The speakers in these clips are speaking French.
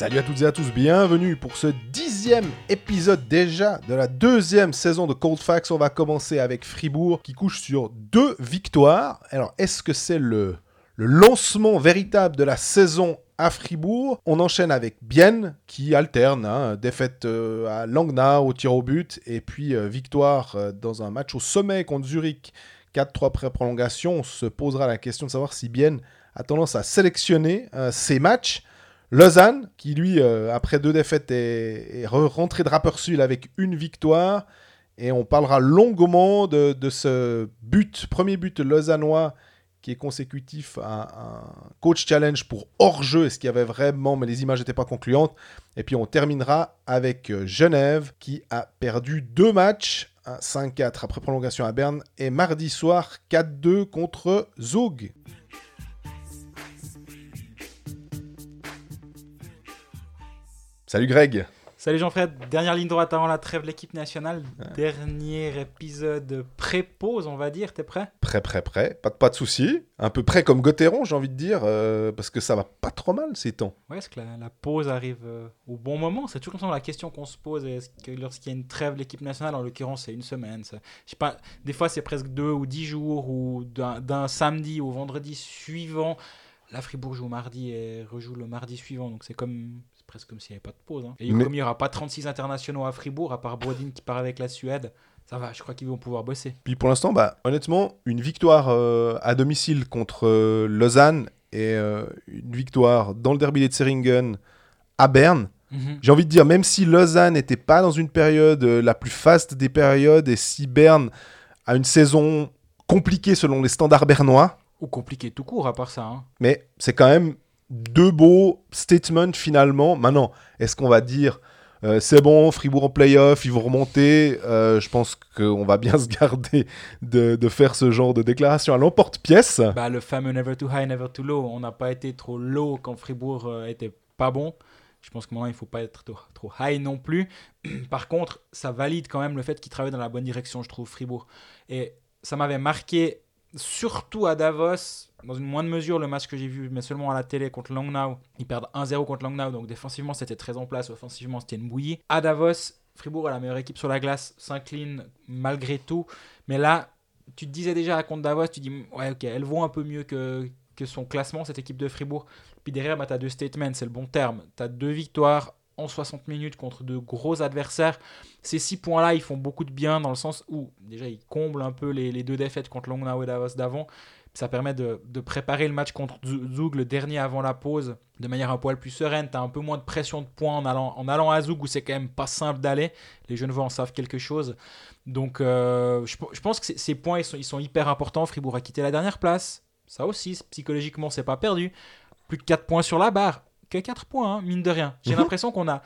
Salut à toutes et à tous, bienvenue pour ce dixième épisode déjà de la deuxième saison de Cold Facts. On va commencer avec Fribourg qui couche sur deux victoires. Alors, est-ce que c'est le, le lancement véritable de la saison à Fribourg? On enchaîne avec Bienne qui alterne, hein, défaite euh, à Langnau au tir au but et puis euh, victoire euh, dans un match au sommet contre Zurich 4-3 après prolongation. On se posera la question de savoir si Bienne a tendance à sélectionner euh, ses matchs. Lausanne, qui lui, euh, après deux défaites, est, est re- rentré de Rapperswil avec une victoire. Et on parlera longuement de, de ce but, premier but lausannois, qui est consécutif à un coach challenge pour hors-jeu. Est-ce qu'il y avait vraiment, mais les images n'étaient pas concluantes. Et puis on terminera avec euh, Genève, qui a perdu deux matchs, 5-4 après prolongation à Berne, et mardi soir 4-2 contre Zug. Salut Greg. Salut Jean-Fred, dernière ligne droite avant la trêve l'équipe nationale, dernier épisode pré-pause on va dire, t'es prêt? Prêt, prêt, prêt. Pas de, pas de soucis. Un peu prêt comme Gauthieron, j'ai envie de dire, euh, parce que ça va pas trop mal ces temps. Ouais, est-ce que la, la pause arrive euh, au bon moment? C'est toujours comme ça la question qu'on se pose, est-ce que lorsqu'il y a une trêve l'équipe nationale, en l'occurrence c'est une semaine, ça- je sais pas, des fois c'est presque deux ou dix jours, ou d'un samedi au vendredi suivant, la Fribourg joue mardi et rejoue le mardi suivant, donc c'est comme... presque comme s'il n'y avait pas de pause. hein. Et Mais- comme il n'y aura pas 36 internationaux à Fribourg, à part Brodin qui part avec la Suède, ça va, je crois qu'ils vont pouvoir bosser. Puis pour l'instant, bah, honnêtement, une victoire euh, à domicile contre euh, Lausanne et euh, une victoire dans le derby des Tseringen à Berne. Mhm. J'ai envie de dire, même si Lausanne n'était pas dans une période la plus faste des périodes et si Berne a une saison compliquée selon les standards bernois, Ou compliqué tout court à part ça. hein. mais c'est quand même deux beaux statements finalement. Maintenant, est-ce qu'on va dire euh, c'est bon, Fribourg en playoff, ils vont remonter Euh, Je pense qu'on va bien se garder de, faire ce genre de déclaration à l'emporte-pièce. Bah, le fameux never too high, never too low. On n'a pas été trop low quand Fribourg euh, était pas bon. Je pense que maintenant, il faut pas être trop high non plus. Par contre, ça valide quand même le fait qu'il travaille dans la bonne direction, je trouve, Fribourg. Et ça m'avait marqué, surtout à Davos, dans une moindre mesure, le match que j'ai vu, mais seulement à la télé contre Langnau. Ils perdent 1-0 contre Langnau, donc défensivement, c'était très en place. Offensivement, c'était une bouillie. À Davos, Fribourg la meilleure équipe sur la glace, s'incline malgré tout. Mais là, tu te disais déjà à contre Davos, tu dis, ouais, ok, elle vaut un peu mieux que, que son classement, cette équipe de Fribourg. Puis derrière, bah, tu as deux statements, c'est le bon terme. Tu as deux victoires en 60 minutes contre de gros adversaires. Ces six points-là, ils font beaucoup de bien dans le sens où, déjà, ils comblent un peu les, les deux défaites contre Longnau et Davos d'avant. Ça permet de, de préparer le match contre Zu- Zug, le dernier avant la pause, de manière un poil plus sereine. Tu as un peu moins de pression de points en allant, en allant à Zug, où c'est quand même pas simple d'aller. Les Genevois en savent quelque chose. Donc, euh, je, je pense que ces- points, ils sont, ils sont hyper importants. Fribourg a quitté la dernière place. Ça aussi, psychologiquement, c'est pas perdu. Plus que 4 points sur la barre. Que 4 points, hein, mine de rien. J'ai l'impression qu'on a.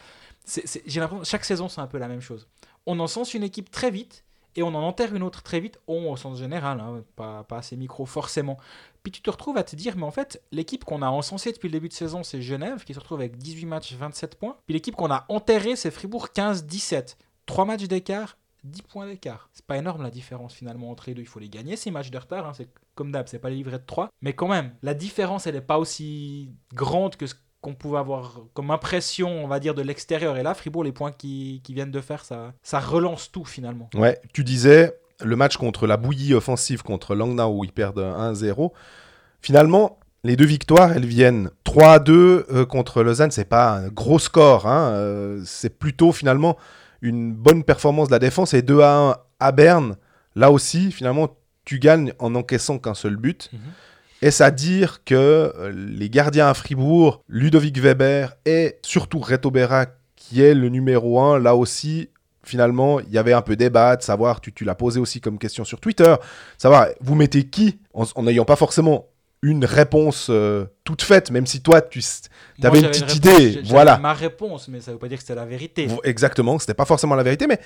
J'ai l'impression chaque saison, c'est un peu la même chose. On encense une équipe très vite et on en enterre une autre très vite. On, au sens général, hein, pas, pas à ces micros forcément. Puis tu te retrouves à te dire, mais en fait, l'équipe qu'on a encensée depuis le début de saison, c'est Genève, qui se retrouve avec 18 matchs, 27 points. Puis l'équipe qu'on a enterrée, c'est Fribourg, 15-17. 3 matchs d'écart, 10 points d'écart. C'est pas énorme la différence finalement entre les deux. Il faut les gagner ces matchs de retard. hein. C'est comme d'hab, c'est pas les livrets de 3. Mais quand même, la différence, elle n'est pas aussi grande que ce qu'on pouvait avoir comme impression, on va dire, de l'extérieur. Et là, Fribourg, les points qu'ils viennent de faire, ça, ça relance tout finalement. Ouais, tu disais le match contre la bouillie offensive contre Langnau où ils perdent 1-0. Finalement, les deux victoires, elles viennent 3-2 euh, contre Lausanne. C'est pas un gros score. hein, euh, c'est plutôt finalement une bonne performance de la défense. Et 2-1 à Berne, là aussi, finalement, tu gagnes en encaissant qu'un seul but. Mhm. Est-ce à dire que euh, les gardiens à Fribourg, Ludovic Weber et surtout Reto Berra, qui est le numéro 1, là aussi, finalement, il y avait un peu débat, de savoir, tu, tu l'as posé aussi comme question sur Twitter, savoir, vous mettez qui, en n'ayant pas forcément une réponse euh, toute faite, même si toi, tu Moi, avais une petite réponse, idée, voilà. ma réponse, mais ça veut pas dire que c'était la vérité. Exactement, c'était pas forcément la vérité, mais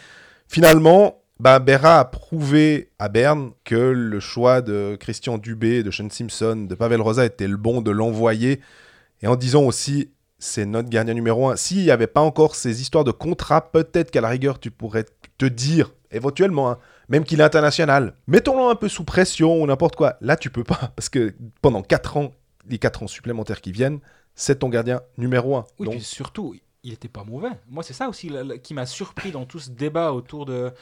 finalement, Berra a prouvé à Berne que le choix de Christian Dubé, de Sean Simpson, de Pavel Rosa était le bon de l'envoyer. Et en disant aussi, c'est notre gardien numéro un. S'il n'y avait pas encore ces histoires de contrat, peut-être qu'à la rigueur, tu pourrais te dire, éventuellement, hein. même qu'il est international. Mettons-le un peu sous pression ou n'importe quoi. Là, tu peux pas, parce que pendant 4 ans, les 4 ans supplémentaires qui viennent, c'est ton gardien numéro 1. Oui, Donc, puis surtout, il était pas mauvais. Moi, c'est ça aussi qui m'a surpris dans tout ce débat autour de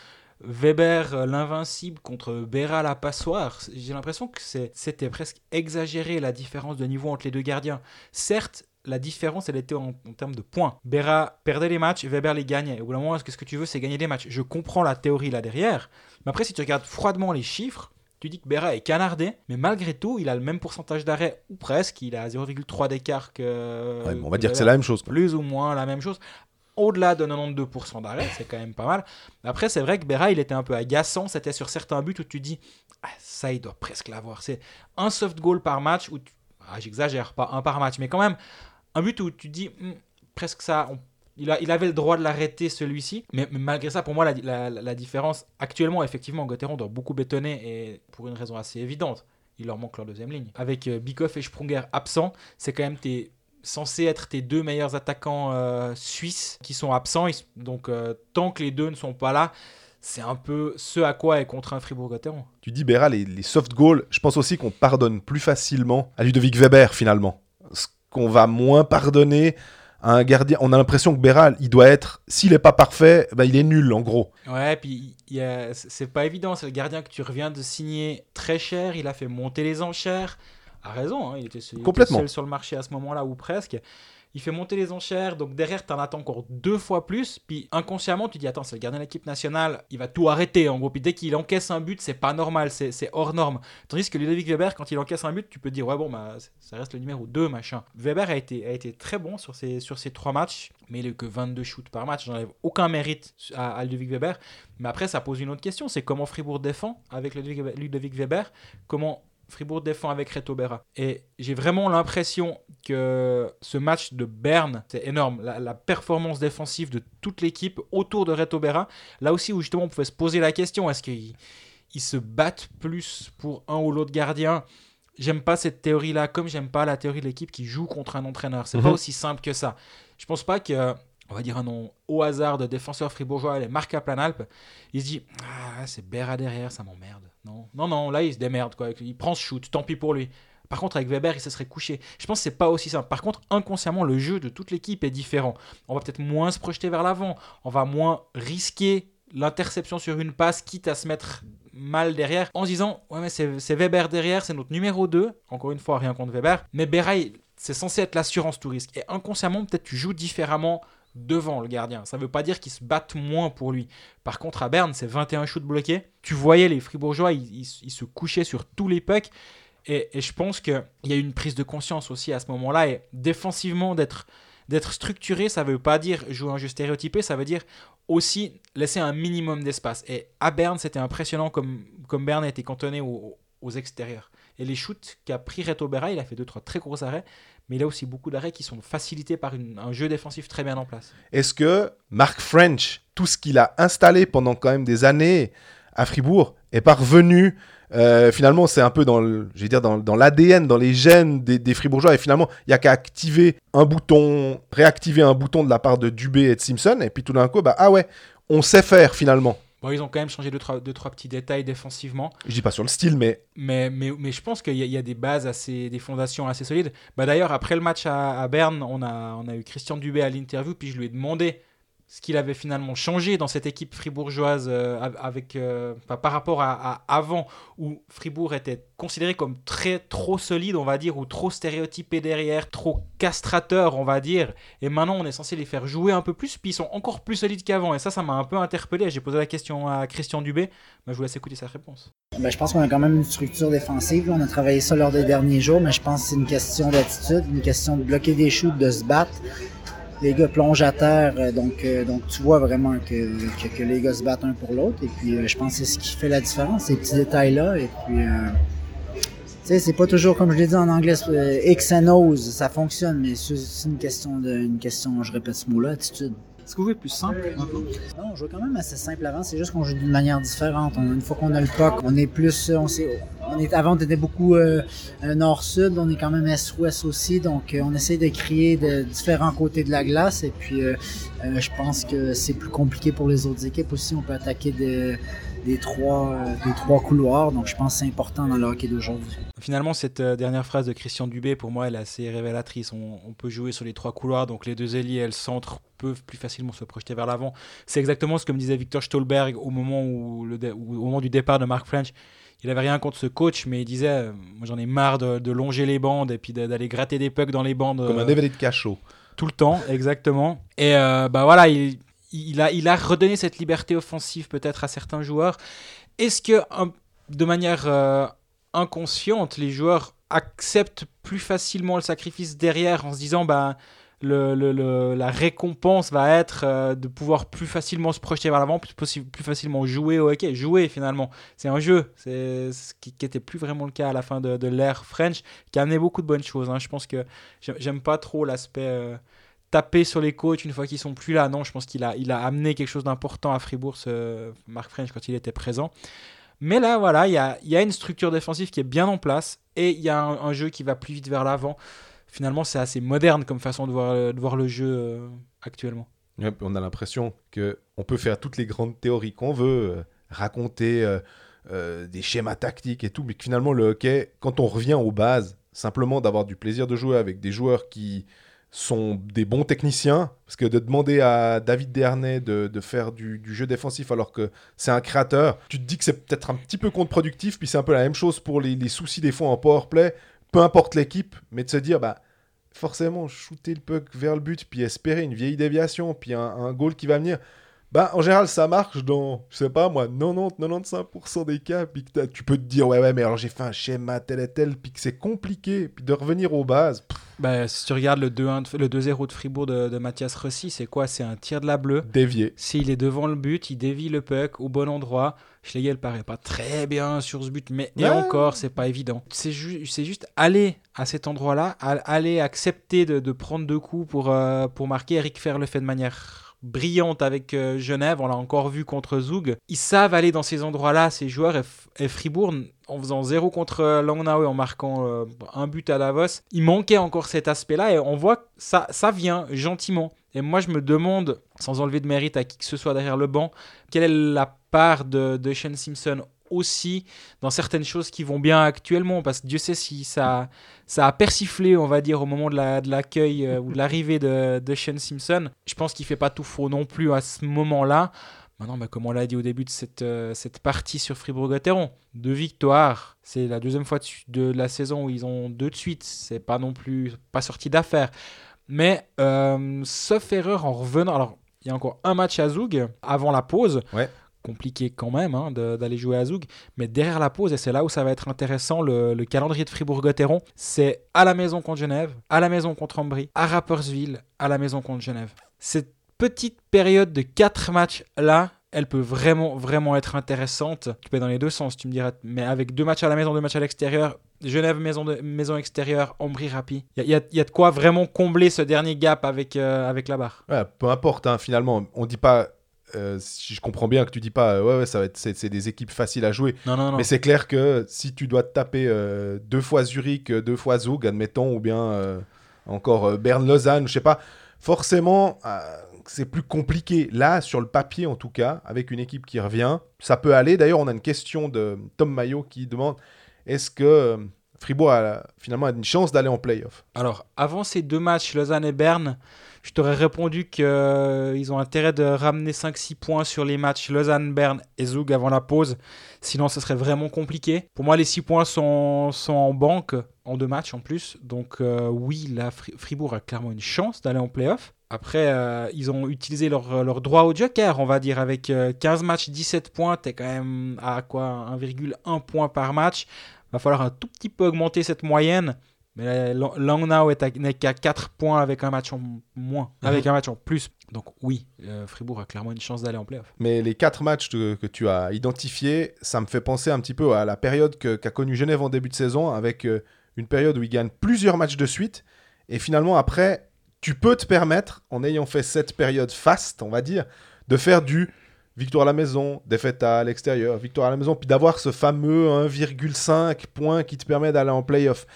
Weber, euh, l'invincible, contre Berra, la passoire. J'ai l'impression que c'était presque exagéré la différence de niveau entre les deux gardiens. Certes, la différence, elle était en, en termes de points. Berra perdait les matchs, Weber les gagnait. Au bout d'un moment, est-ce que ce que tu veux, c'est gagner des matchs? Je comprends la théorie là derrière. Mais après, si tu regardes froidement les chiffres, tu dis que Berra est canardé, mais malgré tout, il a le même pourcentage d'arrêt, ou presque. Il a 0,3 d'écart que. ouais, mais on va que dire que c'est la même chose. quoi. plus ou moins la même chose. Au-delà de 92% d'arrêt, c'est quand même pas mal. Après, c'est vrai que Berra, il était un peu agaçant. C'était sur certains buts où tu dis, ah, ça, il doit presque l'avoir. C'est un soft goal par match, où ah, j'exagère, pas un par match, mais quand même, un but où tu dis, Hmm, presque ça, il, avait le droit de l'arrêter celui-ci. Mais, malgré ça, pour moi, la différence, actuellement, effectivement, Gauthieron doit beaucoup bétonner, et pour une raison assez évidente. Il leur manque leur deuxième ligne. Avec euh, Bikoff et Sprunger absents, c'est quand même tes, censé être tes deux meilleurs attaquants euh, suisses qui sont absents. Donc, euh, tant que les deux ne sont pas là, c'est un peu ce à quoi est contraint Fribourg-Gotteron. Tu dis, Béra, les, les soft goals, je pense aussi qu'on pardonne plus facilement à Ludovic Weber, finalement. Ce qu'on va moins pardonner à un gardien. On a l'impression que Béra, il doit être, s'il n'est pas parfait, ben, il est nul, en gros. Ouais, puis c'est pas évident. C'est le gardien que tu reviens de signer très cher. Il a fait monter les enchères. A raison, hein, il était seul, il était Complètement. seul sur le marché à ce moment-là, ou presque. Il fait monter les enchères, donc derrière, tu en attends encore deux fois plus. Puis inconsciemment, tu dis Attends, c'est le gardien de l'équipe nationale, il va tout arrêter en gros. Puis dès qu'il encaisse un but, c'est pas normal, c'est hors norme. Tandis que Ludovic Weber, quand il encaisse un but, tu peux te dire Ouais, bon, bah, ça reste le numéro 2, machin. Weber a été, a été très bon sur ces, sur ces trois matchs, mais il a eu que 22 shoots par match. J'enlève aucun mérite à, à Ludovic Weber. Mais après, ça pose une autre question c'est comment Fribourg défend avec Ludovic Ludovic Weber Comment Fribourg défend avec Reto Berra. Et j'ai vraiment l'impression que ce match de Berne, c'est énorme. La, la performance défensive de toute l'équipe autour de Reto Berra, là aussi où justement on pouvait se poser la question, est-ce qu'ils ils se battent plus pour un ou l'autre gardien? J'aime pas cette théorie-là, comme j'aime pas la théorie de l'équipe qui joue contre un entraîneur. C'est pas Mhm. aussi simple que ça. Je pense pas que, on va dire un nom au hasard de défenseur fribourgeois, les Marc Planalp, il se dit Ah, c'est Berra derrière, ça m'emmerde. Non, non, non, là il se démerde, quoi. Il prend ce shoot, tant pis pour lui. Par contre, avec Weber, il se serait couché. Je pense que c'est pas aussi simple. Par contre, inconsciemment, le jeu de toute l'équipe est différent. On va peut-être moins se projeter vers l'avant. On va moins risquer l'interception sur une passe, quitte à se mettre mal derrière, en se disant Ouais, mais c'est Weber derrière, c'est notre numéro 2. Encore une fois, rien contre Weber. Mais Berra, c'est censé être l'assurance tout risque. Et inconsciemment, peut-être tu joues différemment devant le gardien. Ça veut pas dire qu'ils se battent moins pour lui. Par contre, à Berne, c'est 21 shoots bloqués. Tu voyais les Fribourgeois, ils, se couchaient sur tous les pucks. Et, je pense qu'il y a une prise de conscience aussi à ce moment-là. Et défensivement, d'être structuré, ça veut pas dire jouer un jeu stéréotypé, ça veut dire aussi laisser un minimum d'espace. Et à Berne, c'était impressionnant comme, comme Berne a été cantonné au- aux extérieurs. Et les shoots qu'a pris Reto Berra, il a fait deux trois très gros arrêts, mais il a aussi beaucoup d'arrêts qui sont facilités par un jeu défensif très bien en place. Est-ce que Mark French, tout ce qu'il a installé pendant quand même des années à Fribourg, est parvenu euh, Finalement, c'est un peu dans le- dire dans, l'ADN, dans les gènes des, des Fribourgeois. Et finalement, il n'y a qu'à activer un bouton, réactiver un bouton de la part de Dubé et de Simpson. Et puis tout d'un coup, bah, ah ouais, on sait faire finalement. Bon, ils ont quand même changé deux trois, deux, trois petits détails défensivement, Je dis pas sur le style, mais mais, mais, mais je pense qu'il y, a- il y a des bases assez, des fondations assez solides. Bah, D'ailleurs, après le match à, à Berne, on a, on a eu Christian Dubé à l'interview, puis je lui ai demandé ce qu'il avait finalement changé dans cette équipe fribourgeoise euh, av- avec, euh, par rapport à, avant où Fribourg était considéré comme très trop solide, on va dire, ou trop stéréotypé derrière, trop castrateur, on va dire. Et maintenant, on est censé les faire jouer un peu plus, puis ils sont encore plus solides qu'avant. Et ça, ça m'a un peu interpellé. J'ai posé la question à Christian Dubé, je vous laisse écouter sa réponse. Ben, je pense qu'on a quand même une structure défensive. On a travaillé ça lors des derniers jours, mais je pense que c'est une question d'attitude, une question de bloquer des shoots, de se battre. Les gars plongent à terre, euh, donc, euh, donc tu vois vraiment que, que, que les gars se battent un pour l'autre. Et puis euh, je pense que c'est ce qui fait la différence, ces petits détails-là. Et puis, euh, tu sais, c'est pas toujours comme je l'ai dit en anglais, euh, X and O's, ça fonctionne, mais c'est une question de, une question, je répète ce mot-là, attitude. Est-ce que vous voulez plus simple Non, on joue quand même assez simple avant, c'est juste qu'on joue d'une manière différente. On- une fois qu'on a le puck, on est plus, on sait, on est, avant, on était beaucoup euh, euh, nord-sud, on est quand même est-ouest aussi, donc euh, on essaie de créer de différents côtés de la glace. Et puis, je pense que c'est plus compliqué pour les autres équipes aussi. On peut attaquer de- des, trois, couloirs, donc je pense que c'est important dans le hockey d'aujourd'hui. Finalement, cette dernière phrase de Christian Dubé, pour moi, elle est assez révélatrice. On, peut jouer sur les trois couloirs, donc les deux ailiers et le centre peuvent plus facilement se projeter vers l'avant. C'est exactement ce que me disait Victor Stolberg au moment, au moment du départ de Mark French. Il avait rien contre ce coach, mais il disait euh, Moi, j'en ai marre de, de longer les bandes et puis d'aller gratter des pucks dans les bandes. Comme euh, un DVD de cachot. tout le temps, exactement. Et euh, bah voilà, il, il, a, il a redonné cette liberté offensive peut-être à certains joueurs. Est-ce que un- de manière euh, inconsciente, les joueurs acceptent plus facilement le sacrifice derrière en se disant bah le, la récompense va être euh, de pouvoir plus facilement se projeter vers l'avant, plus, facilement jouer au hockey. Jouer finalement, c'est un jeu, c'est ce qui n'était plus vraiment le cas à la fin de, l'ère French, qui a amené beaucoup de bonnes choses. hein. Je pense que j'ai- j'aime pas trop l'aspect euh, taper sur les coachs une fois qu'ils sont plus là. Non, je pense qu'il a, amené quelque chose d'important à Fribourg, ce Marc French, quand il était présent. Mais là, voilà, il y a, une structure défensive qui est bien en place et il y a un jeu qui va plus vite vers l'avant. Finalement, c'est assez moderne comme façon de voir, de voir le jeu euh, actuellement. On a l'impression que on peut faire toutes les grandes théories qu'on veut, euh, raconter euh, des schémas tactiques et tout, mais que finalement le hockey, quand on revient aux bases, simplement d'avoir du plaisir de jouer avec des joueurs qui sont des bons techniciens, parce que de demander à David Dernay de, de faire du, jeu défensif alors que c'est un créateur, tu te dis que c'est peut-être un petit peu contre-productif, puis c'est un peu la même chose pour les, les soucis des fois en powerplay, peu importe l'équipe, mais de se dire, bah forcément, shooter le puck vers le but, puis espérer une vieille déviation, puis un, un goal qui va venir. Bah, en général, ça marche dans, je sais pas moi, 90-95% des cas, puis que tu peux te dire, ouais, ouais, mais alors j'ai fait un schéma tel et tel, puis que c'est compliqué, puis de revenir aux bases. pff, Bah, si tu regardes le 2-1 de- le 2-0 de Fribourg de, de Mathias Rossi, c'est quoi? C'est un tir de la bleue. dévier. S'il est devant le but, il dévie le puck au bon endroit. Schlegel paraît pas très bien sur ce but, mais et encore, c'est pas évident. C'est ju- c'est juste aller à cet endroit-là, aller accepter de, de prendre deux coups pour, euh, pour marquer. Eric Fer le fait de manière brillante avec euh, Genève, on l'a encore vu contre Zug. Ils savent aller dans ces endroits-là, ces joueurs, et, Fribourg, en faisant zéro contre euh, Langnau et en marquant euh, un but à Davos, il manquait encore cet aspect-là, et on voit que ça, ça vient gentiment. Et moi, je me demande, sans enlever de mérite à qui que ce soit derrière le banc, quelle est la part de, de Shane Simpson aussi dans certaines choses qui vont bien actuellement parce que Dieu sait si ça, ça a persiflé on va dire au moment de la- de l'accueil euh, ou de l'arrivée de, de Shane Simpson. Je pense qu'il fait pas tout faux non plus à ce moment là maintenant bah, comme on l'a dit au début de cette, euh, cette partie sur Fribourg-Gotteron deux victoires c'est la deuxième fois de la saison où ils ont deux de suite c'est pas non plus pas sorti d'affaire. Mais euh, sauf erreur en revenant alors il y a encore un match à Zoug avant la pause. Ouais. Compliqué quand même hein, d'aller jouer à Zoug. Mais derrière la pause, et c'est là où ça va être intéressant, le, le calendrier de Fribourg-Gotteron, c'est à la maison contre Genève, à la maison contre Ambry, à Rapperswil, à la maison contre Genève. Cette petite période de quatre matchs-là, elle peut vraiment, vraiment être intéressante. Tu peux dans les deux sens, tu me diras, mais avec deux matchs à la maison, deux matchs à l'extérieur, Genève, maison, de, maison extérieure, Ambry, Rapi. Il y, y a- de quoi vraiment combler ce dernier gap avec, euh, avec la barre. Ouais, peu importe, hein, finalement, on dit pas. Euh, si je comprends bien que tu dis pas, euh, ouais, ouais, ça va être, c'est, des équipes faciles à jouer. Non, non, non. Mais c'est clair que si tu dois te taper euh, deux fois Zurich, deux fois Zug, admettons, ou bien euh, encore Berne-Lausanne, je sais pas, forcément, c'est plus compliqué. Là, sur le papier en tout cas, avec une équipe qui revient, ça peut aller. D'ailleurs, on a une question de Tom Maillot qui demande est-ce que Fribourg a finalement une chance d'aller en playoff? Alors, avant ces deux matchs, Lausanne et Berne, je t'aurais répondu qu'ils ont intérêt de ramener 5-6 points sur les matchs Lausanne, Berne et Zug avant la pause. Sinon, ce serait vraiment compliqué. Pour moi, les 6 points sont, sont en banque, en deux matchs en plus. Donc, euh, oui, Fri- Fribourg a clairement une chance d'aller en playoff. Après, euh, ils ont utilisé leur, leur droit au joker, on va dire, avec euh, 15 matchs, 17 points. T'es quand même à quoi? 1,1 point par match. Va falloir un tout petit peu augmenter cette moyenne. Mais Lang- Langnau n'est qu'à 4 points avec un match en moins, avec un match en plus. Donc oui, euh, Fribourg a clairement une chance d'aller en playoff. Mais les quatre matchs que, que tu as identifiés, ça me fait penser un petit peu à la période qu'a connue Genève en début de saison, avec euh, une période où ils gagnent plusieurs matchs de suite. Et finalement, après, tu peux te permettre, en ayant fait cette période faste, on va dire, de faire du victoire à la maison, défaite à l'extérieur, victoire à la maison, puis d'avoir ce fameux 1,5 point qui te permet d'aller en playoff.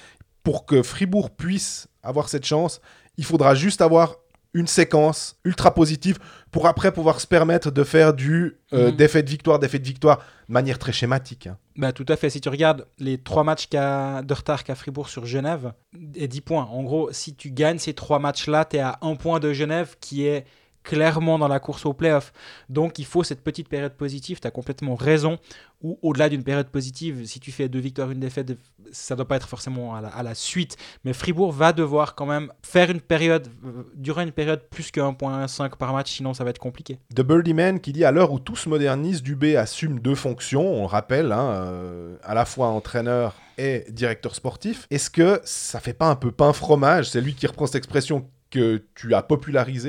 Pour que Fribourg puisse avoir cette chance, il faudra juste avoir une séquence ultra positive pour après pouvoir se permettre de faire du euh, Mhm. défaite-victoire, défaite-victoire, de manière très schématique. hein. Bah, tout à fait. Si tu regardes les trois matchs qu'a- de retard qu'a Fribourg sur Genève, et 10 points. En gros, si tu gagnes ces trois matchs-là, tu es à un point de Genève qui est clairement dans la course au playoff. Donc il faut cette petite période positive, tu as complètement raison. Ou au-delà d'une période positive, si tu fais deux victoires, une défaite, ça ne doit pas être forcément à la, suite. Mais Fribourg va devoir quand même faire une période, euh, durer une période plus que 1.5 par match, sinon ça va être compliqué. The Birdie Man qui dit à l'heure où tout se modernise, Dubé assume deux fonctions, on le rappelle, hein, euh, à la fois entraîneur et directeur sportif. Est-ce que ça fait pas un peu pain fromage? C'est lui qui reprend cette expression que tu as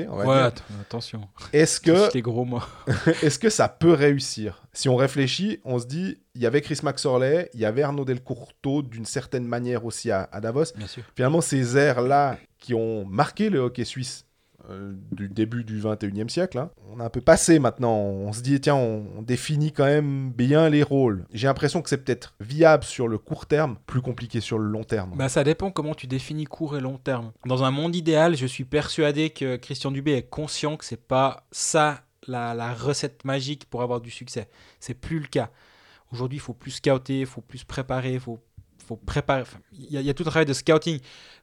on va Ouais, dire. attention. Est-ce que, gros mots. est-ce que ça peut réussir? Si on réfléchit, on se dit, il y avait Chris Maxorley, il y avait Arnaud Delcourteau d'une certaine manière aussi à, à Davos. Bien sûr. Finalement, ces airs-là qui ont marqué le hockey suisse euh, du début du 21e siècle, hein, on a un peu passé maintenant. On se dit, tiens, on, définit quand même bien les rôles. J'ai l'impression que c'est peut-être viable sur le court terme, plus compliqué sur le long terme. Bah, ça dépend comment tu définis court et long terme. Dans un monde idéal, je suis persuadé que Christian Dubé est conscient que c'est pas ça la, recette magique pour avoir du succès. C'est plus le cas. Aujourd'hui, il faut plus scouter, il faut plus préparer, il faut, préparer. Il y, y a tout un travail de scouting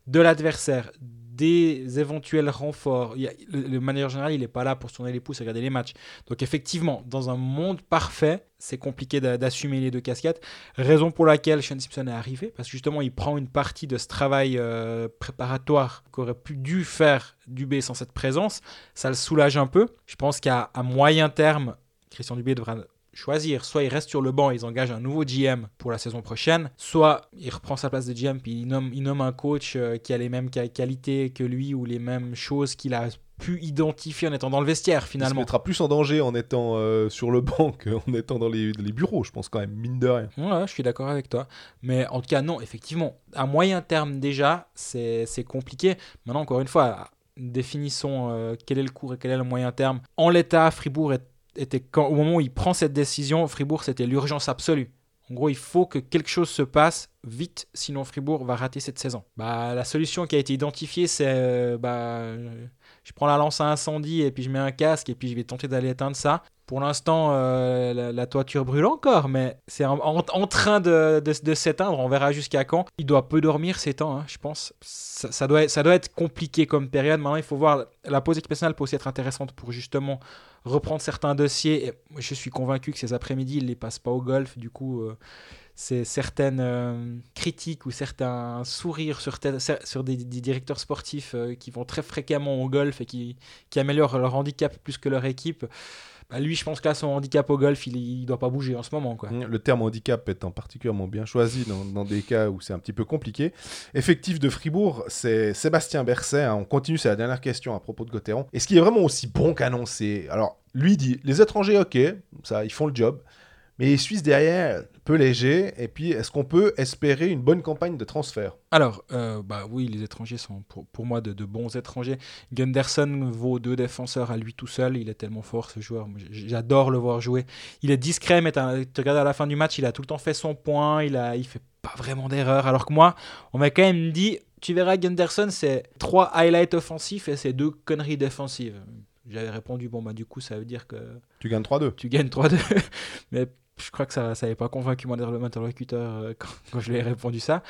de l'adversaire, des éventuels renforts. Il a- le, le manager général, il n'est pas là pour tourner les pouces et regarder les matchs. Donc effectivement, dans un monde parfait, c'est compliqué d'a- d'assumer les deux casquettes. Raison pour laquelle Sean Simpson est arrivé, parce que justement, il prend une partie de ce travail euh, préparatoire qu'aurait pu dû faire Dubé sans cette présence. Ça le soulage un peu. Je pense qu'à moyen terme, Christian Dubé devra choisir. Soit il reste sur le banc et ils engagent un nouveau GM pour la saison prochaine, soit il reprend sa place de GM puis il nomme, il nomme un coach euh, qui a les mêmes qua- qualités que lui ou les mêmes choses qu'il a pu identifier en étant dans le vestiaire Il se finalement. mettra plus en danger en étant euh, sur le banc qu'en étant dans les, les bureaux, je pense quand même, mine de rien. Ouais, je suis d'accord avec toi. Mais en tout cas, non, effectivement, à moyen terme déjà, c'est c'est compliqué. Maintenant, encore une fois, définissons euh, quel est le court et quel est le moyen terme. En l'état, Fribourg est- était, quand, au moment où il prend cette décision, Fribourg, c'était l'urgence absolue. En gros, il faut que quelque chose se passe vite, sinon Fribourg va rater cette saison. Bah, la solution qui a été identifiée, c'est euh, bah, je prends la lance à incendie et puis je mets un casque et puis je vais tenter d'aller éteindre ça. Pour l'instant, euh, la, toiture brûle encore, mais c'est en, en- en train de, de- s'éteindre. On verra jusqu'à quand. Il doit peu dormir ces temps, hein, je pense. Ça, doit ça doit être compliqué comme période. Maintenant, il faut voir. La pause équipe peut aussi être intéressante pour justement reprendre certains dossiers. Et je suis convaincu que ces après-midi, il ne les passe pas au golf. Du coup, euh, c'est certaines euh, critiques ou certains sourires sur, des, directeurs sportifs euh, qui vont très fréquemment au golf et qui améliorent leur handicap plus que leur équipe. Bah, lui, je pense que son handicap au golf, il doit pas bouger en ce moment. Le terme handicap étant particulièrement bien choisi dans, dans des cas où c'est un petit peu compliqué. Effectif de Fribourg, c'est Sébastien Berset. hein. On continue, c'est la dernière question à propos de Gauthieron. Est-ce qu'il est vraiment aussi bon qu'annoncé? Alors, lui dit, les étrangers, ok, ça, ils font le job. Mais les Suisses derrière, peu léger. Et puis, est-ce qu'on peut espérer une bonne campagne de transfert? Alors, euh, bah oui, les étrangers sont pour, pour moi de, de bons étrangers. Gunderson vaut deux défenseurs à lui tout seul. Il est tellement fort ce joueur. J'adore le voir jouer. Il est discret, mais tu regardes à la fin du match, il a tout le temps fait son point. Il a, il fait pas vraiment d'erreur. Alors que moi, on m'a quand même dit, tu verras Gunderson, c'est trois highlights offensifs et c'est deux conneries défensives. J'avais répondu, bon bah du coup ça veut dire que Tu gagnes 3-2. tu gagnes 3-2. Mais je crois que ça n'avait pas convaincu mon interlocuteur euh, quand, quand je lui ai répondu ça.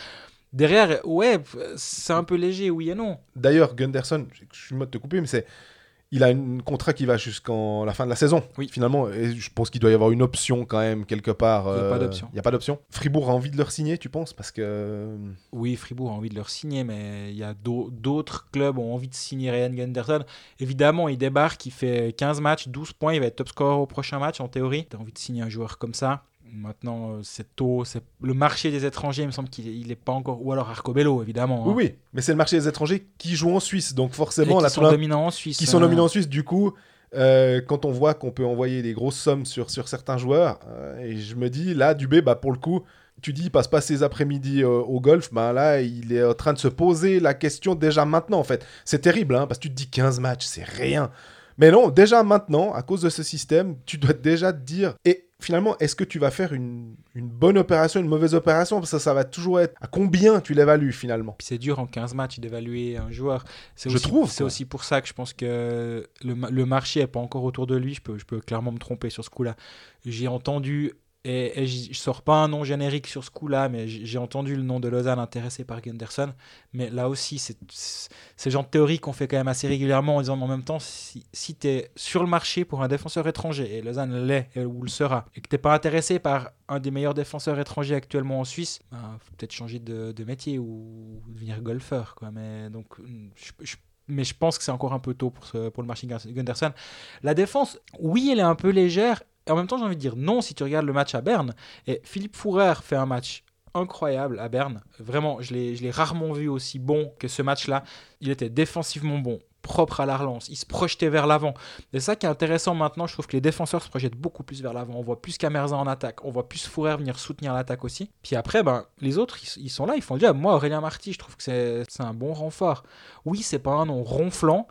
Derrière, ouais, c'est un peu léger, oui et non. D'ailleurs, Gunderson, je suis mode de te couper, mais c'est. Il a un contrat qui va jusqu'en la fin de la saison. Oui. Finalement, et je pense qu'il doit y avoir une option quand même quelque part. Il y a pas euh, d'option. Il n'y a pas d'option. Fribourg a envie de le signer, tu penses? Parce que. Oui, Fribourg a envie de leur signer, mais il y a d'au- d'autres clubs ont envie de signer Ryan Gunderson. Évidemment, il débarque, il fait 15 matchs, 12 points, il va être top scorer au prochain match en théorie. Tu as envie de signer un joueur comme ça? Maintenant, euh, c'est tôt. C'est le marché des étrangers, il me semble qu'il n'est pas encore. Ou alors Arcobello, évidemment. Oui, hein. oui. Mais c'est le marché des étrangers qui jouent en Suisse. Donc forcément, qui là, sont dominants en Suisse. qui sont hein. nominés en Suisse, du coup. euh, quand on voit qu'on peut envoyer des grosses sommes sur, sur certains joueurs, euh, et je me dis, là, Dubé, bah, pour le coup, tu dis, il passe pas ses après-midi euh, au golf, bah, là, il est en train de se poser la question déjà maintenant, en fait. C'est terrible, hein, parce que tu te dis 15 matchs, c'est rien. Mais non, déjà maintenant, à cause de ce système, tu dois déjà te dire. Et finalement, est-ce que tu vas faire une, une bonne opération, une mauvaise opération? Parce que ça, ça va toujours être. À combien tu l'évalues finalement? C'est dur en 15 matchs d'évaluer un joueur. C'est Je aussi, trouve, C'est aussi pour ça que je pense que le, ma- le marché n'est pas encore autour de lui. Je peux, je peux clairement me tromper sur ce coup-là. J'ai entendu, et, et je sors pas un nom générique sur ce coup-là, mais j'ai entendu le nom de Lausanne intéressé par Gunderson. Mais là aussi, c'est le genre de théorie qu'on fait quand même assez régulièrement en disant en même temps, si, si tu es sur le marché pour un défenseur étranger, et Lausanne l'est ou le sera, et que tu n'es pas intéressé par un des meilleurs défenseurs étrangers actuellement en Suisse, il faut peut-être changer de, métier ou devenir golfeur. Mais, donc, je, mais je pense que c'est encore un peu tôt pour, ce- pour le marché Gun- Gunderson. La défense, oui, elle est un peu légère. Et en même temps, j'ai envie de dire non si tu regardes le match à Berne. Et Philippe Fourer fait un match incroyable à Berne. Vraiment, je l'ai rarement vu aussi bon que ce match-là. Il était défensivement bon, propre à la relance, il se projetait vers l'avant. C'est ça qui est intéressant maintenant, je trouve que les défenseurs se projettent beaucoup plus vers l'avant. On voit plus Camerza en attaque, on voit plus Fourer venir soutenir l'attaque aussi. Puis après, ben, les autres, ils, sont là, ils font le job. Moi, Aurélien Marty, je trouve que c'est c'est un bon renfort. Oui, c'est pas un nom ronflant,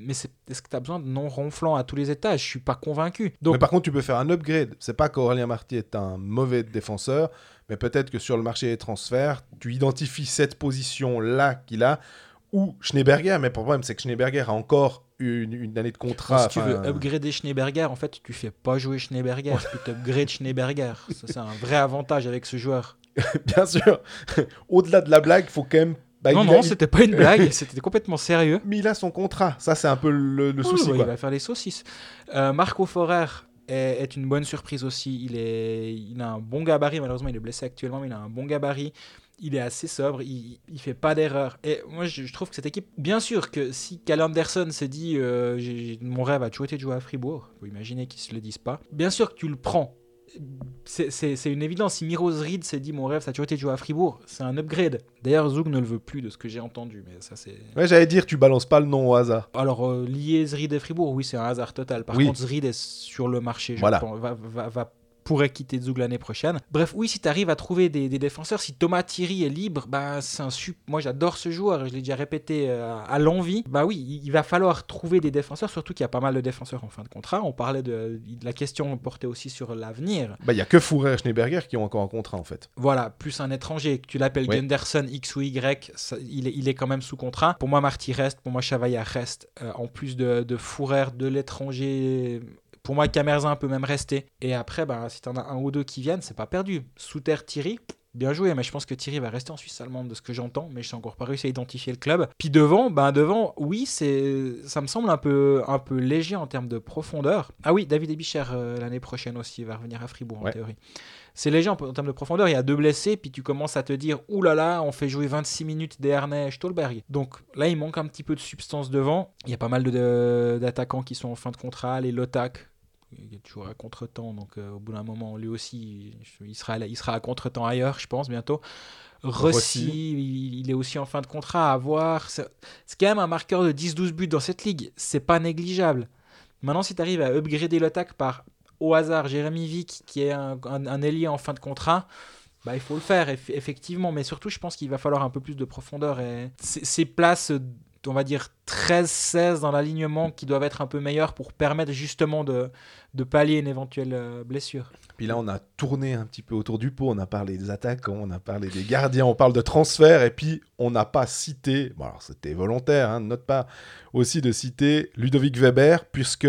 mais c'est- est-ce que tu as besoin de non ronflant à tous les étages? Je suis pas convaincu. Donc, Mais par contre, tu peux faire un upgrade. C'est pas qu'Aurélien Marty est un mauvais défenseur, mais peut-être que sur le marché des transferts, tu identifies cette position-là qu'il a, ou Schneeberger. Mais le problème, c'est que Schneeberger a encore une, une année de contrat. si tu veux upgrader Schneeberger, en fait, tu fais pas jouer Schneeberger, tu upgrades Schneeberger. Ça, c'est un vrai avantage avec ce joueur. Bien sûr. Au-delà de la blague, il faut quand même. Bah, non, a- non, c'était pas une blague, c'était complètement sérieux. Mais il a son contrat. Ça, c'est un peu le, le Oui, souci. quoi. il va faire les saucisses. Euh, Marco Forer est, est une bonne surprise aussi. Il, est, il a un bon gabarit. Malheureusement, il est blessé actuellement, mais il a un bon gabarit. Il est assez sobre. Il, il fait pas d'erreur. Et moi, je, je trouve que cette équipe, bien sûr que si Cal Anderson se dit euh, mon rêve a toujours été de jouer à Fribourg, faut imaginer qu'ils se le disent pas. Bien sûr que tu le prends. C'est- une évidence. Si Miros Reed s'est dit mon rêve, ça a toujours été de jouer à Fribourg, c'est un upgrade. D'ailleurs, Zug ne le veut plus de ce que j'ai entendu, mais ça c'est. Ouais, j'allais dire, tu balances pas le nom au hasard. Alors, euh, lier Zrid et Fribourg, oui, c'est un hasard total. Par Oui. contre, Zrid est sur le marché, je Voilà. pense, va, va- va- pourrait quitter Zug l'année prochaine. Bref, oui, si tu arrives à trouver des, des défenseurs, si Thomas Thierry est libre, bah, c'est un sup. Moi, j'adore ce joueur, je l'ai déjà répété euh, à l'envie. Bah oui, il, il va falloir trouver des défenseurs, surtout qu'il y a pas mal de défenseurs en fin de contrat. On parlait de, de la question portait aussi sur l'avenir. Bah, il y a que Fourer et Schneeberger qui ont encore un contrat, en fait. Voilà, plus un étranger, que tu l'appelles Oui. Gunderson X ou Y, ça- il, est, il est quand même sous contrat. Pour moi, Marty reste, pour moi, Chavaya reste. Euh, en plus de, de Fourer, de l'étranger, pour moi, Camerzin peut même rester. Et après, bah, si tu en as un ou deux qui viennent, c'est pas perdu. Sous terre, Thierry, bien joué, mais je pense que Thierry va rester en Suisse allemande de ce que j'entends, mais je n'ai encore pas réussi à identifier le club. Puis devant, ben devant, oui, c'est, ça me semble un peu, un peu léger en termes de profondeur. Ah oui, David Ebicher euh, l'année prochaine aussi va revenir à Fribourg en théorie. C'est léger en, en termes de profondeur. Il y a deux blessés, puis tu commences à te dire, ouh là là, on fait jouer 26 minutes Desharnais et Stolberg. Donc là, il manque un petit peu de substance devant. Il y a pas mal d'attaquants qui sont en fin de contrat, les Lotak. Il est toujours à contre-temps, donc euh, au bout d'un moment, lui aussi, il sera, il sera à contre-temps ailleurs, je pense, bientôt. Rossi, il, il est aussi en fin de contrat à voir. C'est c'est quand même un marqueur de 10-12 buts dans cette ligue. C'est pas négligeable. Maintenant, si tu arrives à upgrader l'attaque par, au hasard, Jérémy Vick, qui est un, ailier en fin de contrat, bah, il faut le faire, eff- effectivement. Mais surtout, je pense qu'il va falloir un peu plus de profondeur. Et ces ces places, on va dire 13-16 dans l'alignement, qui doivent être un peu meilleures pour permettre justement de, de pallier une éventuelle euh, blessure. Puis là, on a tourné un petit peu autour du pot. On a parlé des attaquants, on a parlé des gardiens, on parle de transfert. Et puis, on n'a pas cité, bon, alors c'était volontaire hein, de notre part, aussi de citer Ludovic Weber, puisque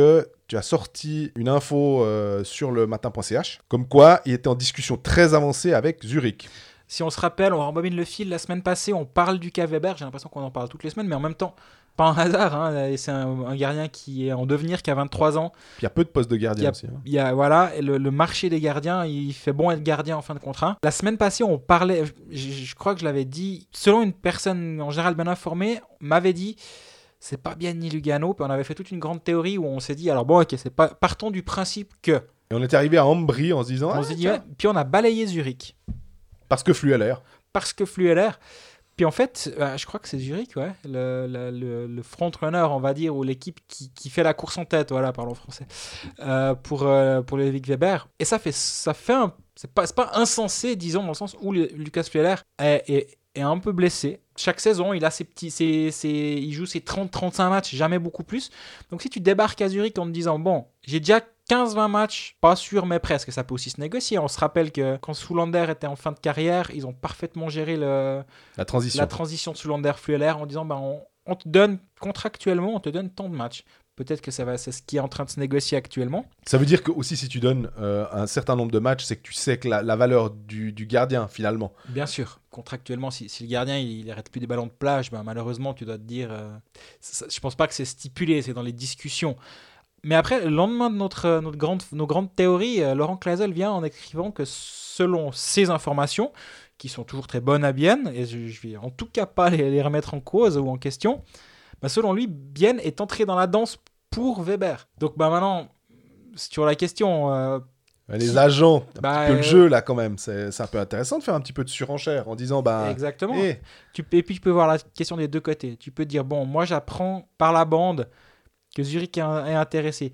tu as sorti une info euh, sur le matin.ch, comme quoi il était en discussion très avancée avec Zurich. Si on se rappelle, on rembobine le fil, la semaine passée, on parle du cas Weber, j'ai l'impression qu'on en parle toutes les semaines, mais en même temps, pas un hasard, hein, c'est un, un gardien qui est en devenir, qui a 23 ans. Il y a peu de postes de gardien Il y a- aussi. hein. Il y a, voilà, le, le marché des gardiens, il fait bon être gardien en fin de contrat. La semaine passée, on parlait, je, je crois que je l'avais dit, selon une personne en général bien informée, m'avait dit, c'est pas bien ni Lugano, puis on avait fait toute une grande théorie où on s'est dit, alors bon, ok, c'est pas, partons du principe que, Et on est arrivé à Ambry en se disant, on ah, s'est dit, ouais, puis on a balayé Zurich. parce que Flueller. parce que Flueller. Puis en fait, euh, je crois que c'est Zurich, ouais, le, le, le- front-runner, on va dire, ou l'équipe qui, qui fait la course en tête, voilà, parlons français, euh, pour, euh, pour Weber. Et ça fait, ça fait un. C'est pas, pas insensé, disons, dans le sens où le- Lucas Flueller est, est est un peu blessé. Chaque saison, il a ses petits, ses, ses- il joue ses 30-35 matchs, jamais beaucoup plus. Donc si tu débarques à Zurich en te disant bon, j'ai déjà 15-20 matchs, pas sûr mais presque, ça peut aussi se négocier. On se rappelle que quand Soulander était en fin de carrière, ils ont parfaitement géré le, La transition. la transition de Soulander-Flueller en disant ben, on, on te donne contractuellement, on te donne tant de matchs. Peut-être que ça va, c'est ce qui est en train de se négocier actuellement. Ça veut dire que aussi si tu donnes euh, un certain nombre de matchs, c'est que tu sais que la, la valeur du, du gardien finalement. Bien sûr, contractuellement, si, si le gardien il, il arrête plus des ballons de plage, ben, malheureusement, tu dois te dire. euh, ça- je pense pas que c'est stipulé, c'est dans les discussions. Mais après, le lendemain de notre, euh, notre grande, nos grandes théories, euh, Laurent Clazel vient en écrivant que selon ses informations, qui sont toujours très bonnes à Bienne, et je, je vais en tout cas pas les, les remettre en cause ou en question, ben, selon lui, Bienne est entré dans la danse pour Weber. Donc bah, maintenant, sur la question, euh, Les agents, un Bah, petit peu le euh, jeu là quand même, c'est c'est un peu intéressant de faire un petit peu de surenchère en disant bah. exactement. eh, Tu, et puis tu peux voir la question des deux côtés. Tu peux dire, bon, moi j'apprends par la bande que Zurich est, est intéressé.